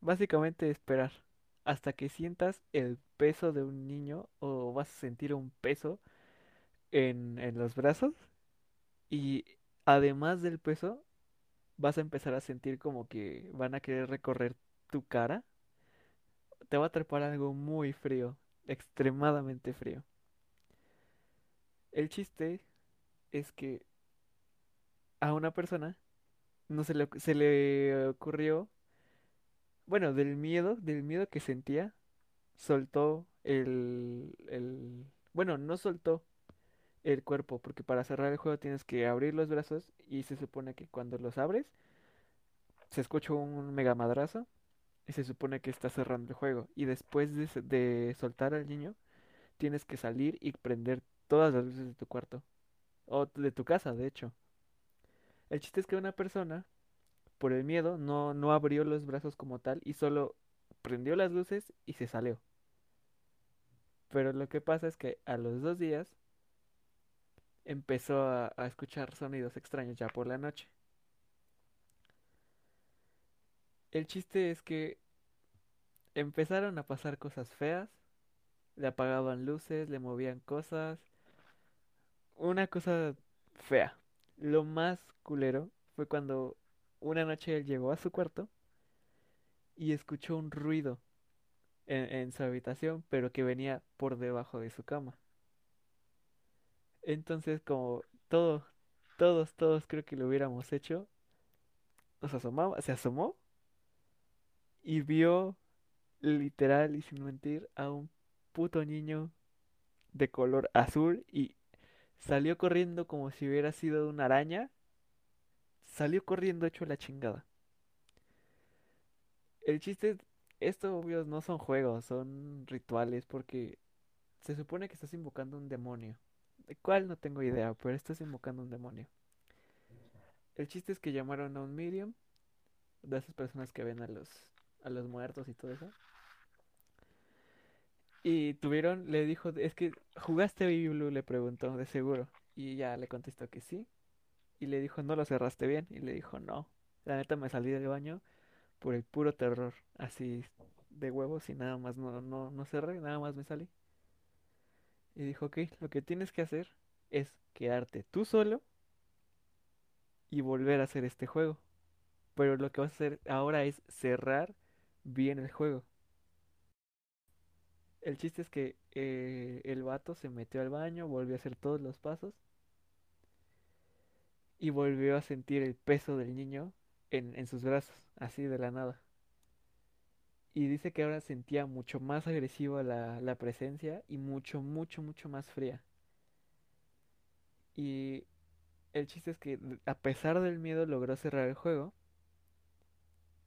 [SPEAKER 1] Básicamente esperar hasta que sientas el peso de un niño o vas a sentir un peso en, en los brazos y además del peso vas a empezar a sentir como que van a querer recorrer tu cara. Te va a atrapar algo muy frío, extremadamente frío. El chiste es que a una persona no se le, se le ocurrió, bueno, del miedo, del miedo que sentía, soltó el, el, bueno, no soltó el cuerpo, porque para cerrar el juego tienes que abrir los brazos y se supone que cuando los abres se escucha un mega madrazo y se supone que está cerrando el juego. Y después de, soltar al niño, tienes que salir y prender todas las luces de tu cuarto, o de tu casa, de hecho. El chiste es que una persona, por el miedo, no, no abrió los brazos como tal y solo prendió las luces y se salió. Pero lo que pasa es que a los dos días empezó a, escuchar sonidos extraños ya por la noche. El chiste es que empezaron a pasar cosas feas, le apagaban luces, le movían cosas, una cosa fea. Lo más culero fue cuando una noche él llegó a su cuarto y escuchó un ruido en su habitación, pero que venía por debajo de su cama. Entonces, como todo, todos, todos creo que lo hubiéramos hecho, nos asomaba, se asomó y vio literal y sin mentir a un puto niño de color azul y salió corriendo como si hubiera sido una araña. Salió corriendo hecho la chingada. El chiste es, esto obvio no son juegos, son rituales porque se supone que estás invocando un demonio. ¿De cuál? No tengo idea, pero estás invocando un demonio. El chiste es que llamaron a un medium, de esas personas que ven a los, a los muertos y todo eso. Y tuvieron, le dijo, es que jugaste Baby Blue, le preguntó, de seguro. Y ya le contestó que sí. Y le dijo, no lo cerraste bien. Y le dijo, no. La neta me salí del baño por el puro terror. Así de huevos y nada más no, no, no cerré, nada más me salí. Y dijo, ok, lo que tienes que hacer es quedarte tú solo y volver a hacer este juego. Pero lo que vas a hacer ahora es cerrar bien el juego. El chiste es que eh, el vato se metió al baño, volvió a hacer todos los pasos y volvió a sentir el peso del niño en, en sus brazos, así de la nada. Y dice que ahora sentía mucho más agresiva la, la presencia y mucho, mucho, mucho más fría. Y el chiste es que a pesar del miedo logró cerrar el juego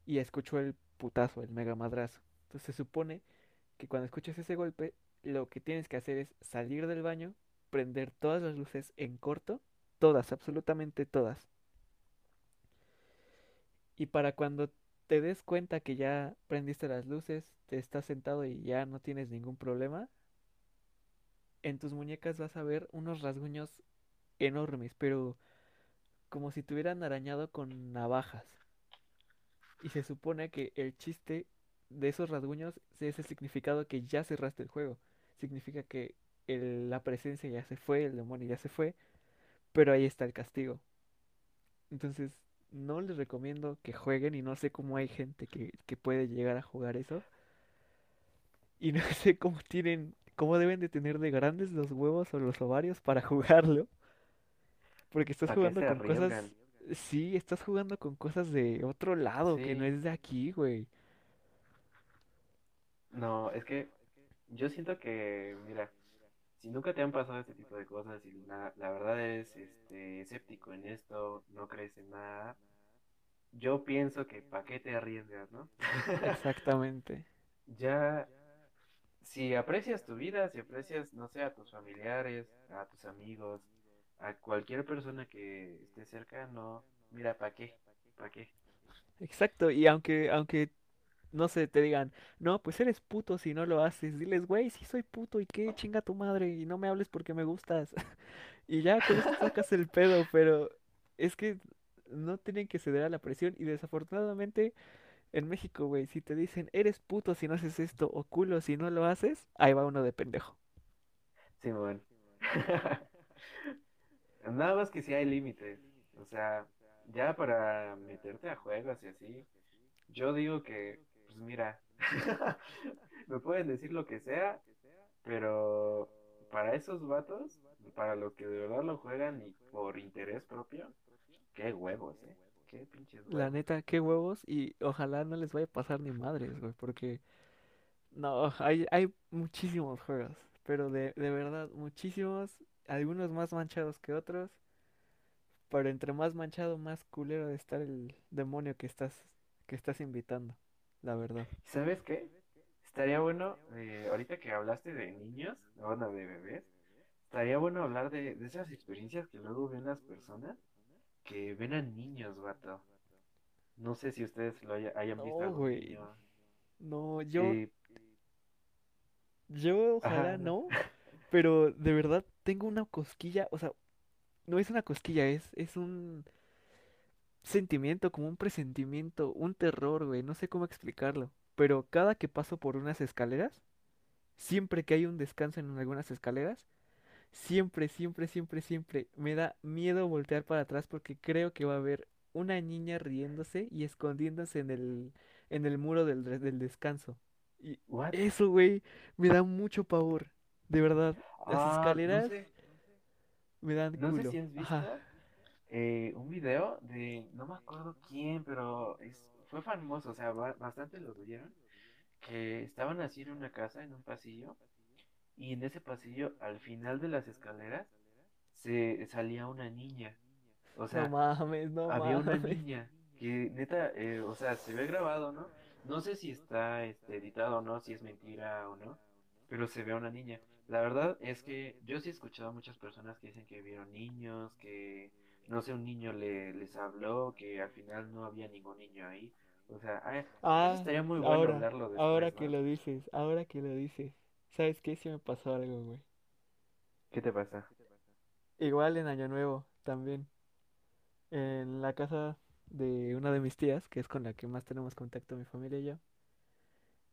[SPEAKER 1] y escuchó el putazo, el mega madrazo. Entonces se supone que cuando escuches ese golpe, lo que tienes que hacer es salir del baño, prender todas las luces en corto, todas, absolutamente todas. Y para cuando te des cuenta que ya prendiste las luces, te estás sentado y ya no tienes ningún problema, en tus muñecas vas a ver unos rasguños enormes, pero como si te hubieran arañado con navajas. Y se supone que el chiste de esos rasguños es el significado que ya cerraste el juego. Significa que la presencia ya se fue, el demonio ya se fue, pero ahí está el castigo. Entonces, no les recomiendo que jueguen y no sé cómo hay gente que, que puede llegar a jugar eso. Y no sé cómo tienen, cómo deben de tener de grandes los huevos o los ovarios para jugarlo. Porque estás
[SPEAKER 2] ¿Para qué
[SPEAKER 1] jugando con cosas, sí, estás jugando con cosas de otro lado que no es de aquí, güey.
[SPEAKER 2] No, es que yo siento que, mira, si nunca te han pasado este tipo de cosas y la, la verdad eres este, escéptico en esto, no crees en nada, yo pienso que ¿para qué te arriesgas, no?
[SPEAKER 1] Exactamente.
[SPEAKER 2] Ya, si aprecias tu vida, si aprecias, no sé, a tus familiares, a tus amigos, a cualquier persona que esté cerca, no, mira, ¿para qué? ¿Para qué?
[SPEAKER 1] Exacto. Y aunque, aunque, no sé, te digan, no, pues eres puto si no lo haces. Diles, güey, sí soy puto y qué, chinga tu madre y no me hables porque me gustas. Y ya con eso sacas el pedo, pero es que no tienen que ceder a la presión y desafortunadamente en México, güey, si te dicen, eres puto si no haces esto o culo si no lo haces, ahí va uno de pendejo.
[SPEAKER 2] Simón. Nada más que si hay límites. O sea, ya para meterte a juegos y así, yo digo que, pues mira, me pueden decir lo que sea, pero para esos vatos, para los que de verdad lo juegan y por interés propio, qué huevos, eh. Qué pinches
[SPEAKER 1] La
[SPEAKER 2] huevos.
[SPEAKER 1] neta, qué huevos y ojalá no les vaya a pasar ni madres, güey, porque no, hay, hay muchísimos juegos, pero de, de verdad, muchísimos, algunos más manchados que otros, pero entre más manchado, más culero de estar el demonio que estás, que estás invitando, la verdad.
[SPEAKER 2] ¿Sabes qué? Estaría bueno, eh, ahorita que hablaste de niños, bueno, de bebés, estaría bueno hablar de, de esas experiencias que luego ven las personas que ven a niños, vato. No sé si ustedes lo haya- hayan visto
[SPEAKER 1] No,
[SPEAKER 2] algún
[SPEAKER 1] güey, no, yo, yo ojalá
[SPEAKER 2] no.
[SPEAKER 1] no, pero de verdad tengo una cosquilla, o sea, no es una cosquilla, es, es un sentimiento, como un presentimiento, un terror, güey, no sé cómo explicarlo, pero cada que paso por unas escaleras, siempre que hay un descanso en algunas escaleras, siempre, siempre, siempre, siempre me da miedo voltear para atrás porque creo que va a haber una niña riéndose y escondiéndose en el, en el muro del, de- del descanso. Y
[SPEAKER 2] What?
[SPEAKER 1] eso, güey, me da mucho pavor, de verdad, las
[SPEAKER 2] Ah, no
[SPEAKER 1] escaleras
[SPEAKER 2] sé,
[SPEAKER 1] me dan
[SPEAKER 2] no sé
[SPEAKER 1] culo.
[SPEAKER 2] si has visto
[SPEAKER 1] Ajá.
[SPEAKER 2] Eh, un video de, no me acuerdo quién, pero es, fue famoso, o sea, ba- bastante lo vieron, que estaban así en una casa, en un pasillo, y en ese pasillo, al final de las escaleras, se salía una niña. O
[SPEAKER 1] No
[SPEAKER 2] sea,
[SPEAKER 1] mames, no
[SPEAKER 2] había una
[SPEAKER 1] mames.
[SPEAKER 2] niña que neta, eh, o sea, se ve grabado, ¿no? No sé si está este, editado o no, si es mentira o no, pero se ve a una niña. La verdad es que yo sí he escuchado a muchas personas que dicen que vieron niños, que no sé, un niño le, les habló, que al final no había ningún niño ahí. O sea, ay, eso
[SPEAKER 1] Ah,
[SPEAKER 2] estaría muy bueno
[SPEAKER 1] ahora,
[SPEAKER 2] hablarlo
[SPEAKER 1] ahora que
[SPEAKER 2] ¿no?
[SPEAKER 1] lo dices, ahora que lo dices. ¿Sabes qué? Sí me pasó algo, güey.
[SPEAKER 2] ¿Qué te pasa?
[SPEAKER 1] Igual en Año Nuevo, también. En la casa de una de mis tías, que es con la que más tenemos contacto mi familia y yo.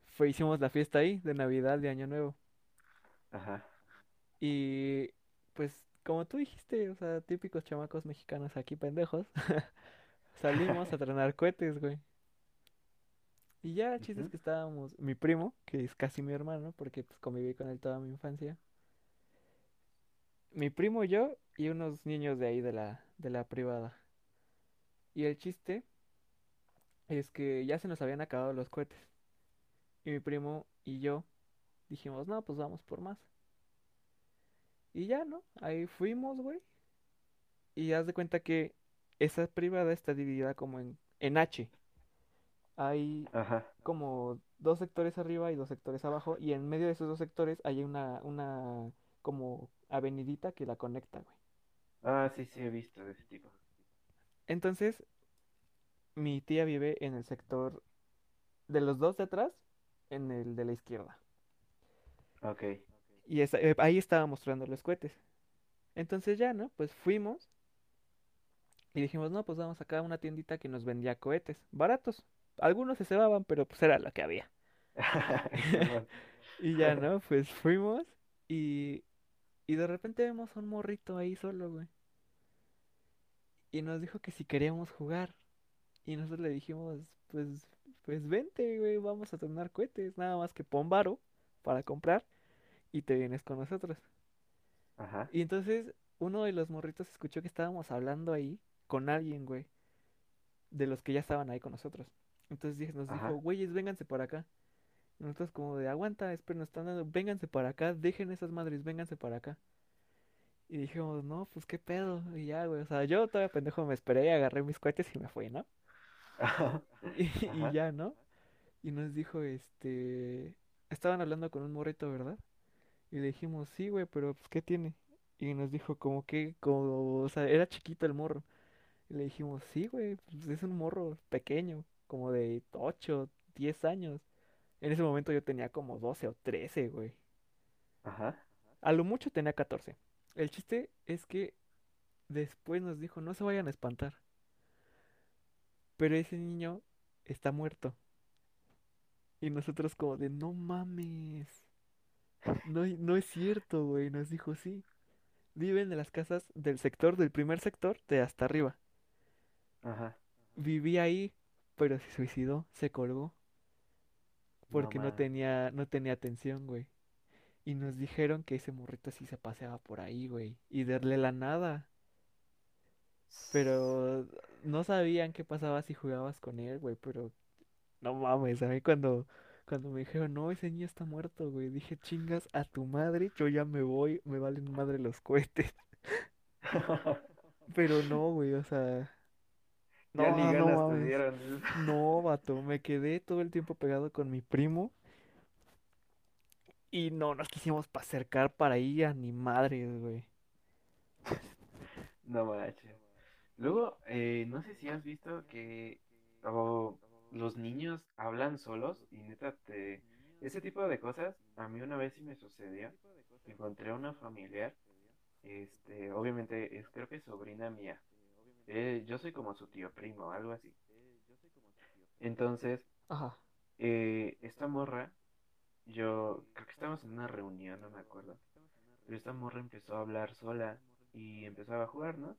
[SPEAKER 1] Fue, hicimos la fiesta ahí, de Navidad, de Año Nuevo.
[SPEAKER 2] Ajá.
[SPEAKER 1] Y pues, como tú dijiste, o sea, típicos chamacos mexicanos aquí pendejos, salimos a tronar cohetes, güey. Y ya, el chiste es que estábamos, mi primo, que es casi mi hermano, porque pues conviví con él toda mi infancia, mi primo y yo y unos niños de ahí de la, de la privada. Y el chiste es que ya se nos habían acabado los cohetes. Y mi primo y yo dijimos, no, pues vamos por más. Y ya, ¿no? Ahí fuimos, güey. Y haz de cuenta que esa privada está dividida como en, en H. Hay
[SPEAKER 2] Ajá.
[SPEAKER 1] como dos sectores arriba y dos sectores abajo. Y en medio de esos dos sectores hay una, una como avenidita que la conecta, güey.
[SPEAKER 2] Ah, sí, sí, he visto de ese tipo.
[SPEAKER 1] Entonces, mi tía vive en el sector de los dos de atrás, en el de la izquierda.
[SPEAKER 2] Ok.
[SPEAKER 1] Y esa- eh, ahí estaba mostrando los cohetes. Entonces ya, ¿no? Pues fuimos y dijimos, no, pues vamos acá a una tiendita que nos vendía cohetes, baratos. Algunos se cebaban, pero pues era lo que había. Y ya, ¿no? Pues fuimos y, y de repente vemos a un morrito ahí solo, güey. Y nos dijo que si queríamos jugar. Y nosotros le dijimos, pues, pues vente, güey, vamos a tornar cohetes. Nada más que pon varo para comprar y te vienes con nosotros.
[SPEAKER 2] Ajá.
[SPEAKER 1] Y entonces uno de los morritos escuchó que estábamos hablando ahí con alguien, güey, de los que ya estaban ahí con nosotros. Entonces nos dijo, güeyes, vénganse para acá. Y nosotros como de, aguanta, esperen, nos están dando, vénganse para acá, dejen esas madres, vénganse para acá. Y dijimos, no, pues qué pedo. Y ya, güey, o sea, yo todavía pendejo me esperé, agarré mis cohetes y me fui, ¿no? Y, ya, ¿no? Y nos dijo, este, estaban hablando con un morrito, ¿verdad? Y le dijimos, sí, güey, pero pues, ¿qué tiene? Y nos dijo, como que, como, o sea, era chiquito el morro. Y le dijimos, sí, güey, pues es un morro pequeño, como de 8 10 años. En ese momento yo tenía como 12 o 13, güey.
[SPEAKER 2] Ajá.
[SPEAKER 1] A lo mucho tenía 14. El chiste es que después nos dijo, no se vayan a espantar. Pero ese niño está muerto. Y nosotros como de, no mames. No, no es cierto, güey. Nos dijo, sí. Viven en las casas del sector, del primer sector, de hasta arriba.
[SPEAKER 2] Ajá.
[SPEAKER 1] Vivía ahí, pero se suicidó, se colgó,
[SPEAKER 2] No
[SPEAKER 1] porque no
[SPEAKER 2] mames.
[SPEAKER 1] tenía, no tenía atención, güey. Y nos dijeron que ese morrito sí se paseaba por ahí, güey. Y darle la nada. Pero no sabían qué pasaba si jugabas con él, güey. Pero no mames, a mí cuando, cuando me dijeron, no, ese niño está muerto, güey. Dije, chingas a tu madre, yo ya me voy, me valen madre los cohetes. Pero no, güey, o sea,
[SPEAKER 2] Ya ni
[SPEAKER 1] no, no
[SPEAKER 2] ganas te
[SPEAKER 1] mames.
[SPEAKER 2] dieron.
[SPEAKER 1] No, vato, me quedé todo el tiempo pegado con mi primo y no nos quisimos pa- acercar para ir a ni madres, güey.
[SPEAKER 2] No manches. Luego, eh, no sé si has visto que los niños hablan solos y neta te... Ese tipo de cosas, a mí una vez sí me sucedió. Encontré a una familiar, este, obviamente es creo que sobrina mía. Eh, yo soy como su tío primo, algo así. Entonces,
[SPEAKER 1] Ajá,
[SPEAKER 2] eh, esta morra, yo creo que estábamos en una reunión, no me acuerdo. Pero esta morra empezó a hablar sola y empezaba a jugar, ¿no?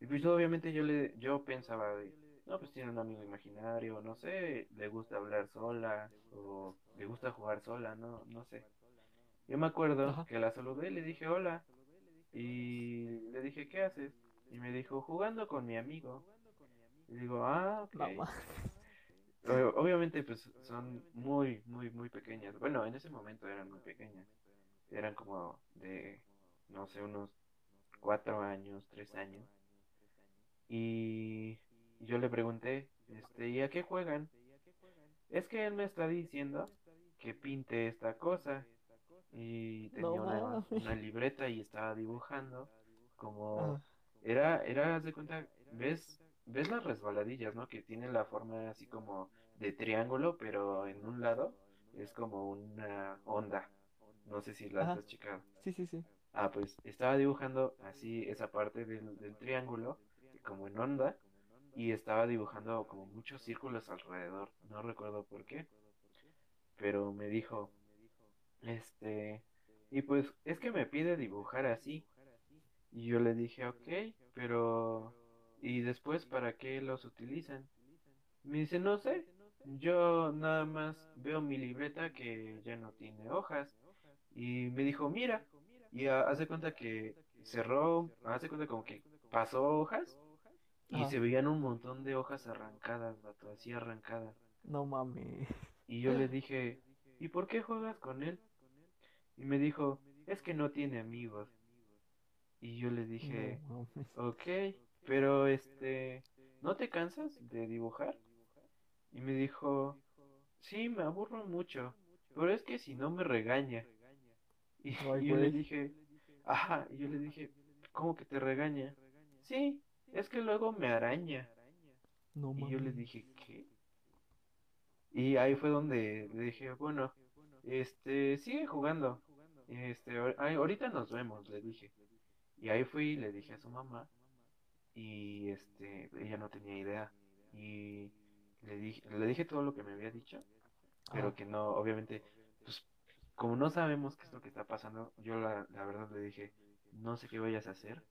[SPEAKER 2] Y pues obviamente yo le, yo pensaba de, no, pues tiene un amigo imaginario, no sé, le gusta hablar sola o le gusta jugar sola, no, no sé. Yo me acuerdo
[SPEAKER 1] ajá.
[SPEAKER 2] que la saludé y le dije hola y le dije, ¿qué haces? Y me dijo, jugando con mi amigo. Y digo, ah, ok. Obviamente, pues son muy, muy, muy pequeñas. Bueno, en ese momento eran muy pequeñas. Eran como de, no sé, unos cuatro años, tres años. Y yo le pregunté, este, ¿y a qué juegan? Es que él me está diciendo que pinte esta cosa. Y
[SPEAKER 1] No
[SPEAKER 2] tenía una, libreta y estaba dibujando como
[SPEAKER 1] Ajá,
[SPEAKER 2] era, era, haz de cuenta, ¿ves, ves las resbaladillas, ¿no? Que tienen la forma así como de triángulo, pero en un lado es como una onda. No sé si las
[SPEAKER 1] ajá.
[SPEAKER 2] has checado.
[SPEAKER 1] Sí, sí, sí.
[SPEAKER 2] Ah, pues estaba dibujando así esa parte del, del triángulo, como en onda, y estaba dibujando como muchos círculos alrededor. No recuerdo por qué, pero me dijo, este, y pues es que me pide dibujar así. Y yo le dije, ok, pero ¿y después para qué los utilizan? Me dice, no sé, yo nada más veo mi libreta que ya no tiene hojas. Y me dijo, mira, y ha- hace cuenta que cerró, hace cuenta como que pasó hojas y
[SPEAKER 1] Ajá.
[SPEAKER 2] se veían un montón de hojas arrancadas, vato, así arrancadas.
[SPEAKER 1] No mames.
[SPEAKER 2] Y yo le dije, ¿y por qué juegas con él? Y me dijo, es que no tiene amigos. Y yo le
[SPEAKER 1] No
[SPEAKER 2] dije,
[SPEAKER 1] mames.
[SPEAKER 2] ok, pero este, ¿no te cansas de dibujar? Y me dijo, sí, me aburro mucho, pero es que si no me regaña. Y,
[SPEAKER 1] Ay,
[SPEAKER 2] yo le dije, ajá, y yo le dije, ¿cómo que te regaña? Sí, es que luego me araña.
[SPEAKER 1] No
[SPEAKER 2] Y yo le dije, ¿qué? Y ahí fue donde le dije, bueno, este, sigue jugando. Este, ahorita nos vemos, le dije. Y ahí fui y le dije a su mamá y este, ella no tenía idea. Y le dije, le dije todo lo que me había dicho,
[SPEAKER 1] Ah,
[SPEAKER 2] pero que no, obviamente, pues como no sabemos qué es lo que está pasando, yo la, la verdad le dije, no sé qué vayas a hacer,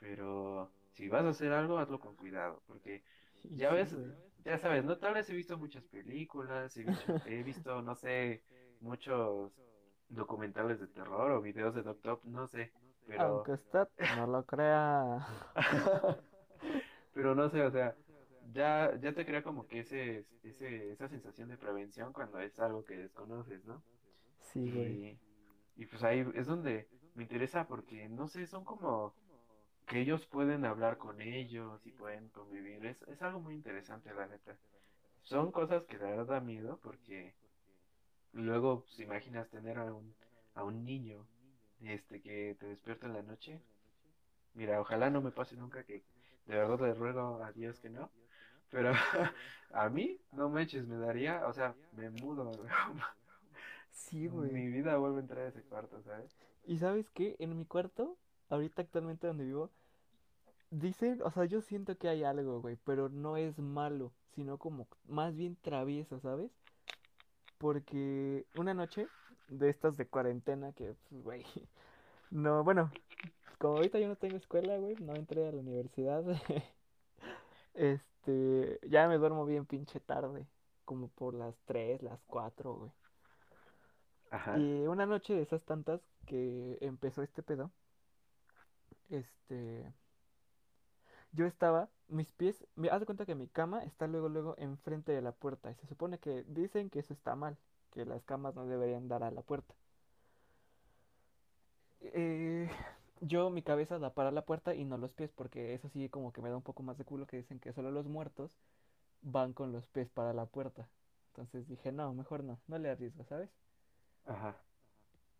[SPEAKER 2] pero si vas a hacer algo, hazlo con cuidado, porque ya ves, ya sabes, ¿no? Tal vez he visto muchas películas, he visto, he visto, no sé, muchos documentales de terror o videos de Doctor, no sé, pero,
[SPEAKER 1] Aunque usted no lo crea.
[SPEAKER 2] pero no sé, o sea, ya, ya te crea como que ese, ese, esa sensación de prevención cuando es algo que desconoces, ¿no?
[SPEAKER 1] Sí, güey.
[SPEAKER 2] Y, y pues ahí es donde me interesa porque, no sé, son como que ellos pueden hablar con ellos y pueden convivir, es, es algo muy interesante, la neta. Son cosas que la verdad da miedo porque luego, pues, imaginas tener a un, a un niño este que te despierta en la noche. Mira, ojalá no me pase nunca que de verdad le ruego a Dios que no. Pero a mí, no manches, me daría, o sea, me mudo.
[SPEAKER 1] Sí, güey.
[SPEAKER 2] Mi vida vuelve a entrar a ese cuarto, ¿sabes?
[SPEAKER 1] ¿Y sabes qué? En mi cuarto, ahorita actualmente donde vivo, dicen, o sea, yo siento que hay algo, güey, pero no es malo, sino como más bien travieso, ¿sabes? Porque una noche de estas de cuarentena que, pues, güey, no, bueno, como ahorita yo no tengo escuela, güey, no entré a la universidad, este, ya me duermo bien pinche tarde, como por las 3 las 4 güey.
[SPEAKER 2] Ajá,
[SPEAKER 1] Y una noche de esas tantas que empezó este pedo, este, yo estaba, mis pies, me haz de cuenta que mi cama está luego, luego enfrente de la puerta. Y se supone que dicen que eso está mal, que las camas no deberían dar a la puerta. Eh, yo mi cabeza da para la puerta y no los pies, porque eso sí como que me da un poco más de culo que dicen que solo los muertos van con los pies para la puerta. Entonces dije, no, mejor no, no le arriesgo, ¿sabes?
[SPEAKER 2] ajá,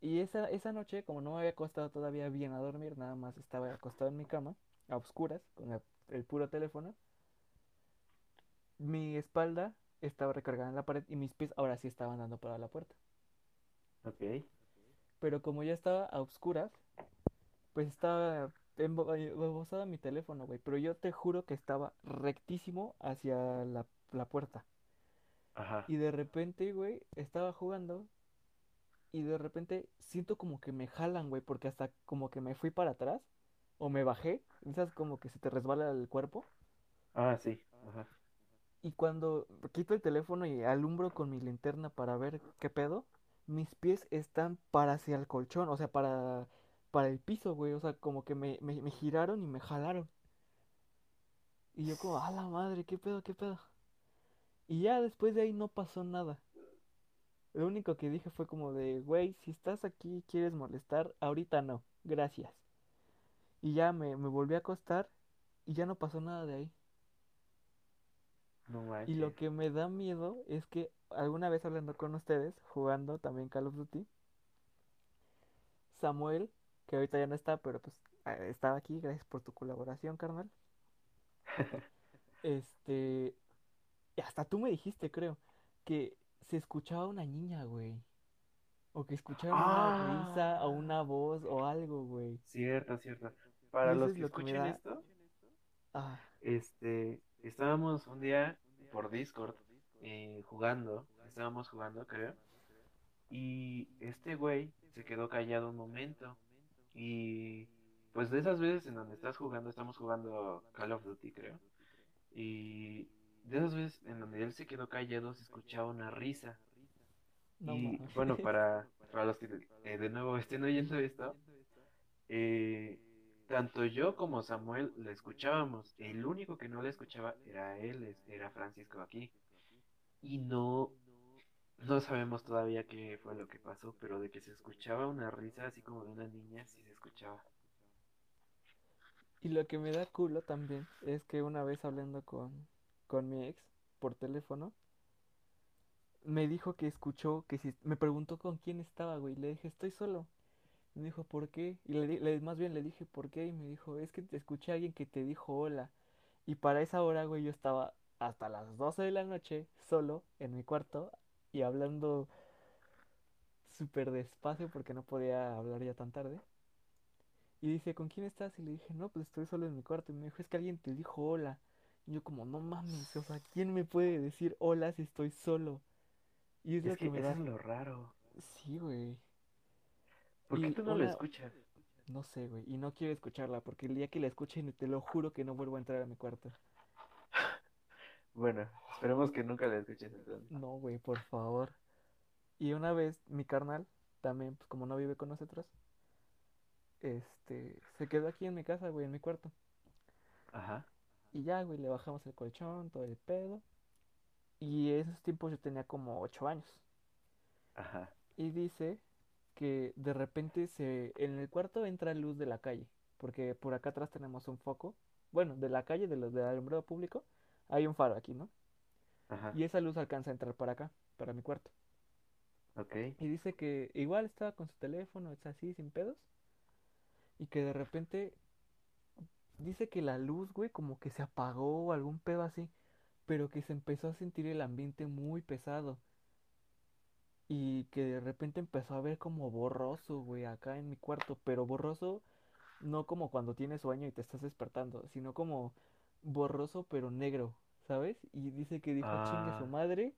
[SPEAKER 1] Y esa, esa noche, como no me había acostado todavía bien a dormir, nada más estaba acostado en mi cama, a oscuras, con el, el puro teléfono, mi espalda estaba recargada en la pared y mis pies ahora sí estaban dando para la puerta.
[SPEAKER 2] ok,
[SPEAKER 1] Pero como ya estaba a oscuras, pues estaba embo- embobosado mi teléfono, güey. Pero yo te juro que estaba rectísimo hacia la, la puerta.
[SPEAKER 2] ajá.
[SPEAKER 1] Y de repente, güey, estaba jugando y de repente siento como que me jalan, güey, porque hasta como que me fui para atrás o me bajé, esas como que se te resbala el cuerpo.
[SPEAKER 2] Ah, sí, ajá.
[SPEAKER 1] Y cuando quito el teléfono y alumbro con mi linterna para ver qué pedo, mis pies están para hacia el colchón, o sea, para, para el piso, güey, o sea, como que me, me, me giraron y me jalaron. Y yo como, a la madre, qué pedo, qué pedo. Y ya después de ahí no pasó nada. Lo único que dije fue como de, güey, si estás aquí y quieres molestar, ahorita no, gracias. Y ya me, me volví a acostar y ya no pasó nada de ahí.
[SPEAKER 2] No
[SPEAKER 1] Y lo que me da miedo es que alguna vez hablando con ustedes, jugando también Call of Duty, Samuel, que ahorita ya no está, pero pues eh, estaba aquí, gracias por tu colaboración, carnal. Este, hasta tú me dijiste, creo, que se escuchaba una niña, güey. O que escucharon una risa o
[SPEAKER 2] Ah,
[SPEAKER 1] una voz o algo, güey.
[SPEAKER 2] cierto, cierto. Para los
[SPEAKER 1] es
[SPEAKER 2] que
[SPEAKER 1] lo que me
[SPEAKER 2] escuchen
[SPEAKER 1] da...
[SPEAKER 2] esto,
[SPEAKER 1] Ah,
[SPEAKER 2] este, estábamos un día por Discord eh, jugando, estábamos jugando, creo, y este güey se quedó callado un momento y pues de esas veces en donde estás jugando, estamos jugando Call of Duty, creo, y de esas veces en donde él se quedó callado se escuchaba una risa
[SPEAKER 1] no
[SPEAKER 2] y bueno, para, para los que eh, de nuevo estén oyendo esto, eh, tanto yo como Samuel la escuchábamos. El único que no la escuchaba era él, era Francisco aquí. Y no, no sabemos todavía qué fue lo que pasó, pero de que se escuchaba una risa así como de una niña, sí se escuchaba.
[SPEAKER 1] Y lo que me da culo también es que una vez hablando con, con mi ex por teléfono, me dijo que escuchó, que si, me preguntó con quién estaba, güey. Le dije, estoy solo. Me dijo, ¿por qué? Y le, le- más bien le dije, ¿por qué? Y me dijo, es que te escuché a alguien que te dijo hola. Y para esa hora, güey, yo estaba hasta las 12 de la noche solo en mi cuarto y hablando súper despacio porque no podía hablar ya tan tarde. Y dice, ¿con quién estás? Y le dije, no, pues estoy solo en mi cuarto. Y me dijo, es que alguien te dijo hola. Yo como, no mames, o sea, ¿quién me puede decir hola si estoy solo? Y es
[SPEAKER 2] Es
[SPEAKER 1] lo
[SPEAKER 2] que
[SPEAKER 1] que me
[SPEAKER 2] eso
[SPEAKER 1] da...
[SPEAKER 2] es lo raro.
[SPEAKER 1] Sí, güey.
[SPEAKER 2] ¿Por qué
[SPEAKER 1] Y
[SPEAKER 2] tú no
[SPEAKER 1] una...
[SPEAKER 2] escuchas?
[SPEAKER 1] No sé, güey. Y no quiero escucharla porque el día que la escuche te lo juro que no vuelvo a entrar a mi cuarto.
[SPEAKER 2] Bueno, esperemos que nunca la escuches entonces.
[SPEAKER 1] No, güey, por favor. Y una vez mi carnal, también, pues como no vive con nosotros, este, se quedó aquí en mi casa, güey, en mi cuarto.
[SPEAKER 2] Ajá,
[SPEAKER 1] Y ya, güey, le bajamos el colchón, todo el pedo. Y en esos tiempos yo tenía como ocho años.
[SPEAKER 2] ajá,
[SPEAKER 1] Y dice que de repente se, en el cuarto entra luz de la calle. Porque por acá atrás tenemos un foco. Bueno, de la calle, de los del alumbrado público, hay un faro aquí, ¿no?
[SPEAKER 2] ajá,
[SPEAKER 1] Y esa luz alcanza a entrar para acá, para mi cuarto.
[SPEAKER 2] ok.
[SPEAKER 1] Y dice que igual estaba con su teléfono, es así, sin pedos. Y que de repente dice que la luz, güey, como que se apagó o algún pedo así. Pero que se empezó a sentir el ambiente muy pesado. Y que de repente empezó a ver como borroso, güey, acá en mi cuarto. Pero borroso no como cuando tienes sueño y te estás despertando, sino como borroso pero negro, ¿sabes? Y dice que dijo chingue su
[SPEAKER 2] Ah,
[SPEAKER 1] madre,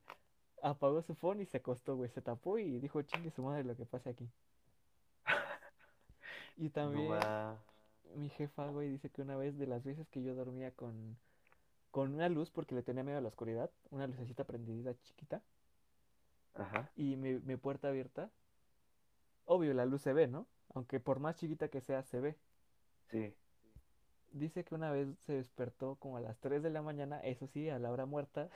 [SPEAKER 1] apagó su phone y se acostó, güey, se tapó y dijo chingue su madre lo que pasa aquí. Y también. Mi jefa, güey, dice que una vez de las veces que yo dormía con, con una luz porque le tenía miedo a la oscuridad, una lucecita prendida chiquita
[SPEAKER 2] Ajá,
[SPEAKER 1] y mi, mi puerta abierta, obvio la luz se ve, ¿no? Aunque por más chiquita que sea, se ve.
[SPEAKER 2] sí.
[SPEAKER 1] Dice que una vez se despertó como a las 3 de la mañana, eso sí, a la hora muerta,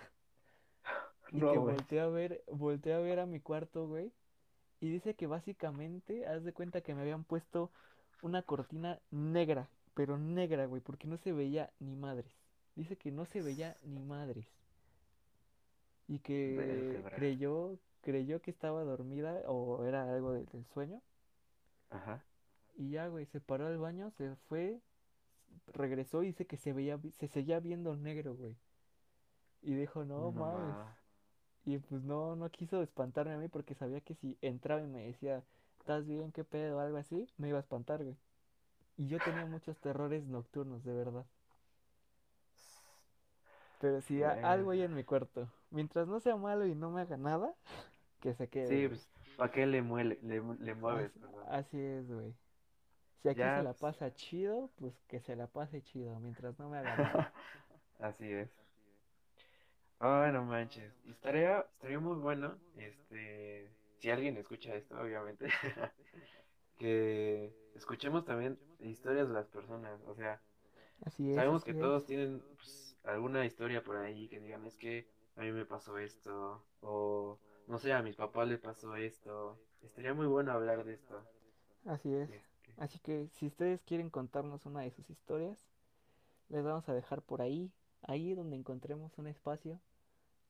[SPEAKER 1] y que
[SPEAKER 2] No,
[SPEAKER 1] volteó a ver, volteó a ver a mi cuarto, güey, y dice que básicamente, haz de cuenta que me habían puesto una cortina negra, pero negra, güey, porque no se veía ni madres. Dice que no se veía ni madres. Y que creyó, creyó que estaba dormida o era algo de- del sueño.
[SPEAKER 2] Ajá,
[SPEAKER 1] Y ya, güey, se paró al baño, se fue, regresó y dice que se veía, se seguía viendo negro, güey. Y dijo, no
[SPEAKER 2] no
[SPEAKER 1] mames. Y pues no, no quiso espantarme a mí porque sabía que si entraba y me decía, ¿estás bien? ¿Qué pedo? algo así, me iba a espantar, güey. Y yo tenía muchos terrores nocturnos, de verdad. Pero si a- algo hay en mi cuarto, mientras no sea malo y no me haga nada, que se quede,
[SPEAKER 2] Sí,
[SPEAKER 1] güey.
[SPEAKER 2] pues, ¿para qué le, muele, le, mu- le mueves,
[SPEAKER 1] Así,
[SPEAKER 2] perdón?
[SPEAKER 1] así es, güey. Si aquí se
[SPEAKER 2] Ya,
[SPEAKER 1] la
[SPEAKER 2] pues.
[SPEAKER 1] pasa chido, pues que se la pase chido, mientras no me haga nada.
[SPEAKER 2] Así es. Ay, no manches. Y estaría, estaría muy bueno, este, si alguien escucha esto, obviamente, que escuchemos también historias de las personas. O sea,
[SPEAKER 1] Así es,
[SPEAKER 2] sabemos que todos tienen pues, alguna historia por ahí que digan, es que a mí me pasó esto, o no sé, a mis papás le pasó esto. Estaría muy bueno hablar de esto.
[SPEAKER 1] Así es.
[SPEAKER 2] Este,
[SPEAKER 1] Así que si ustedes quieren contarnos una de sus historias, les vamos a dejar por ahí, ahí donde encontremos un espacio,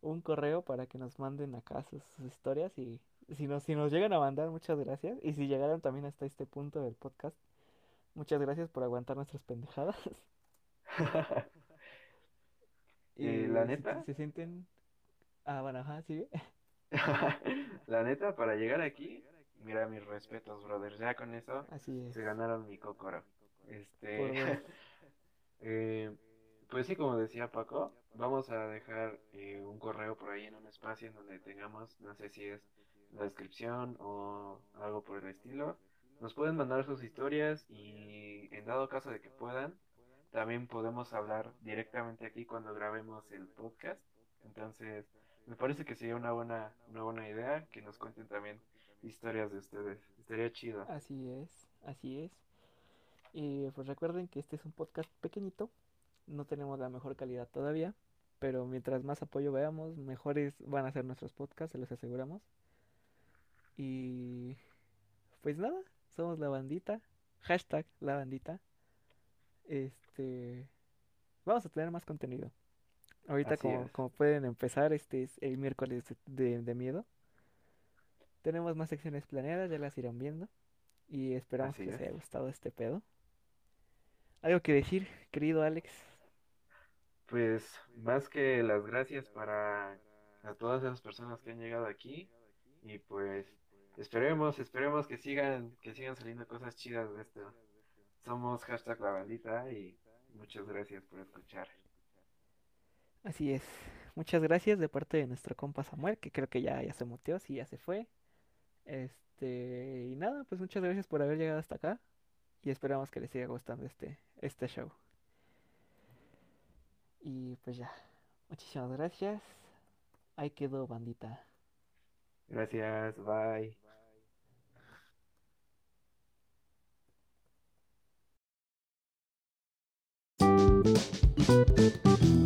[SPEAKER 1] un correo para que nos manden acá sus, sus historias y si nos, si nos llegan a mandar, muchas gracias. Y si llegaron también hasta este punto del podcast, muchas gracias por aguantar nuestras pendejadas.
[SPEAKER 2] eh, la
[SPEAKER 1] Y si
[SPEAKER 2] neta,
[SPEAKER 1] se sienten... Ah, bueno, ajá, sigue.
[SPEAKER 2] la neta, para llegar aquí, mira mis respetos, brothers. Ya con eso
[SPEAKER 1] Así es,
[SPEAKER 2] se ganaron mi cócoro.
[SPEAKER 1] por
[SPEAKER 2] Este, eh, pues sí, como decía Paco, vamos a dejar eh, un correo por ahí en un espacio en donde tengamos, no sé si es la descripción o algo por el estilo. Nos pueden mandar sus historias y en dado caso de que puedan, también podemos hablar directamente aquí cuando grabemos el podcast. Entonces, me parece que sería una buena, una buena idea que nos cuenten también historias de ustedes. Estaría chido.
[SPEAKER 1] Así es, así es. Y pues recuerden que este es un podcast pequeñito, no tenemos la mejor calidad todavía, pero mientras más apoyo veamos, mejores van a ser nuestros podcasts, se los aseguramos. Y pues nada, somos la bandita, hashtag la bandita. Este, vamos a tener más contenido. Ahorita como, pueden empezar, este es el miércoles de, de miedo. Tenemos más secciones planeadas, ya las irán viendo. Y esperamos
[SPEAKER 2] Así
[SPEAKER 1] que les
[SPEAKER 2] es.
[SPEAKER 1] haya gustado este pedo. ¿Algo que decir, querido Alex?
[SPEAKER 2] Pues más que las gracias para a todas esas personas que han llegado aquí y pues esperemos, esperemos que sigan, que sigan saliendo cosas chidas de esto. Somos hashtag la bandita y muchas gracias por escuchar.
[SPEAKER 1] Así es. Muchas gracias de parte de nuestro compa Samuel, que creo que ya, ya se muteó, sí, ya se fue. Este, y nada, pues muchas gracias por haber llegado hasta acá y esperamos que les siga gustando este, este show. Y pues ya, muchísimas gracias. Ahí quedó, bandita.
[SPEAKER 2] Gracias, bye. bye.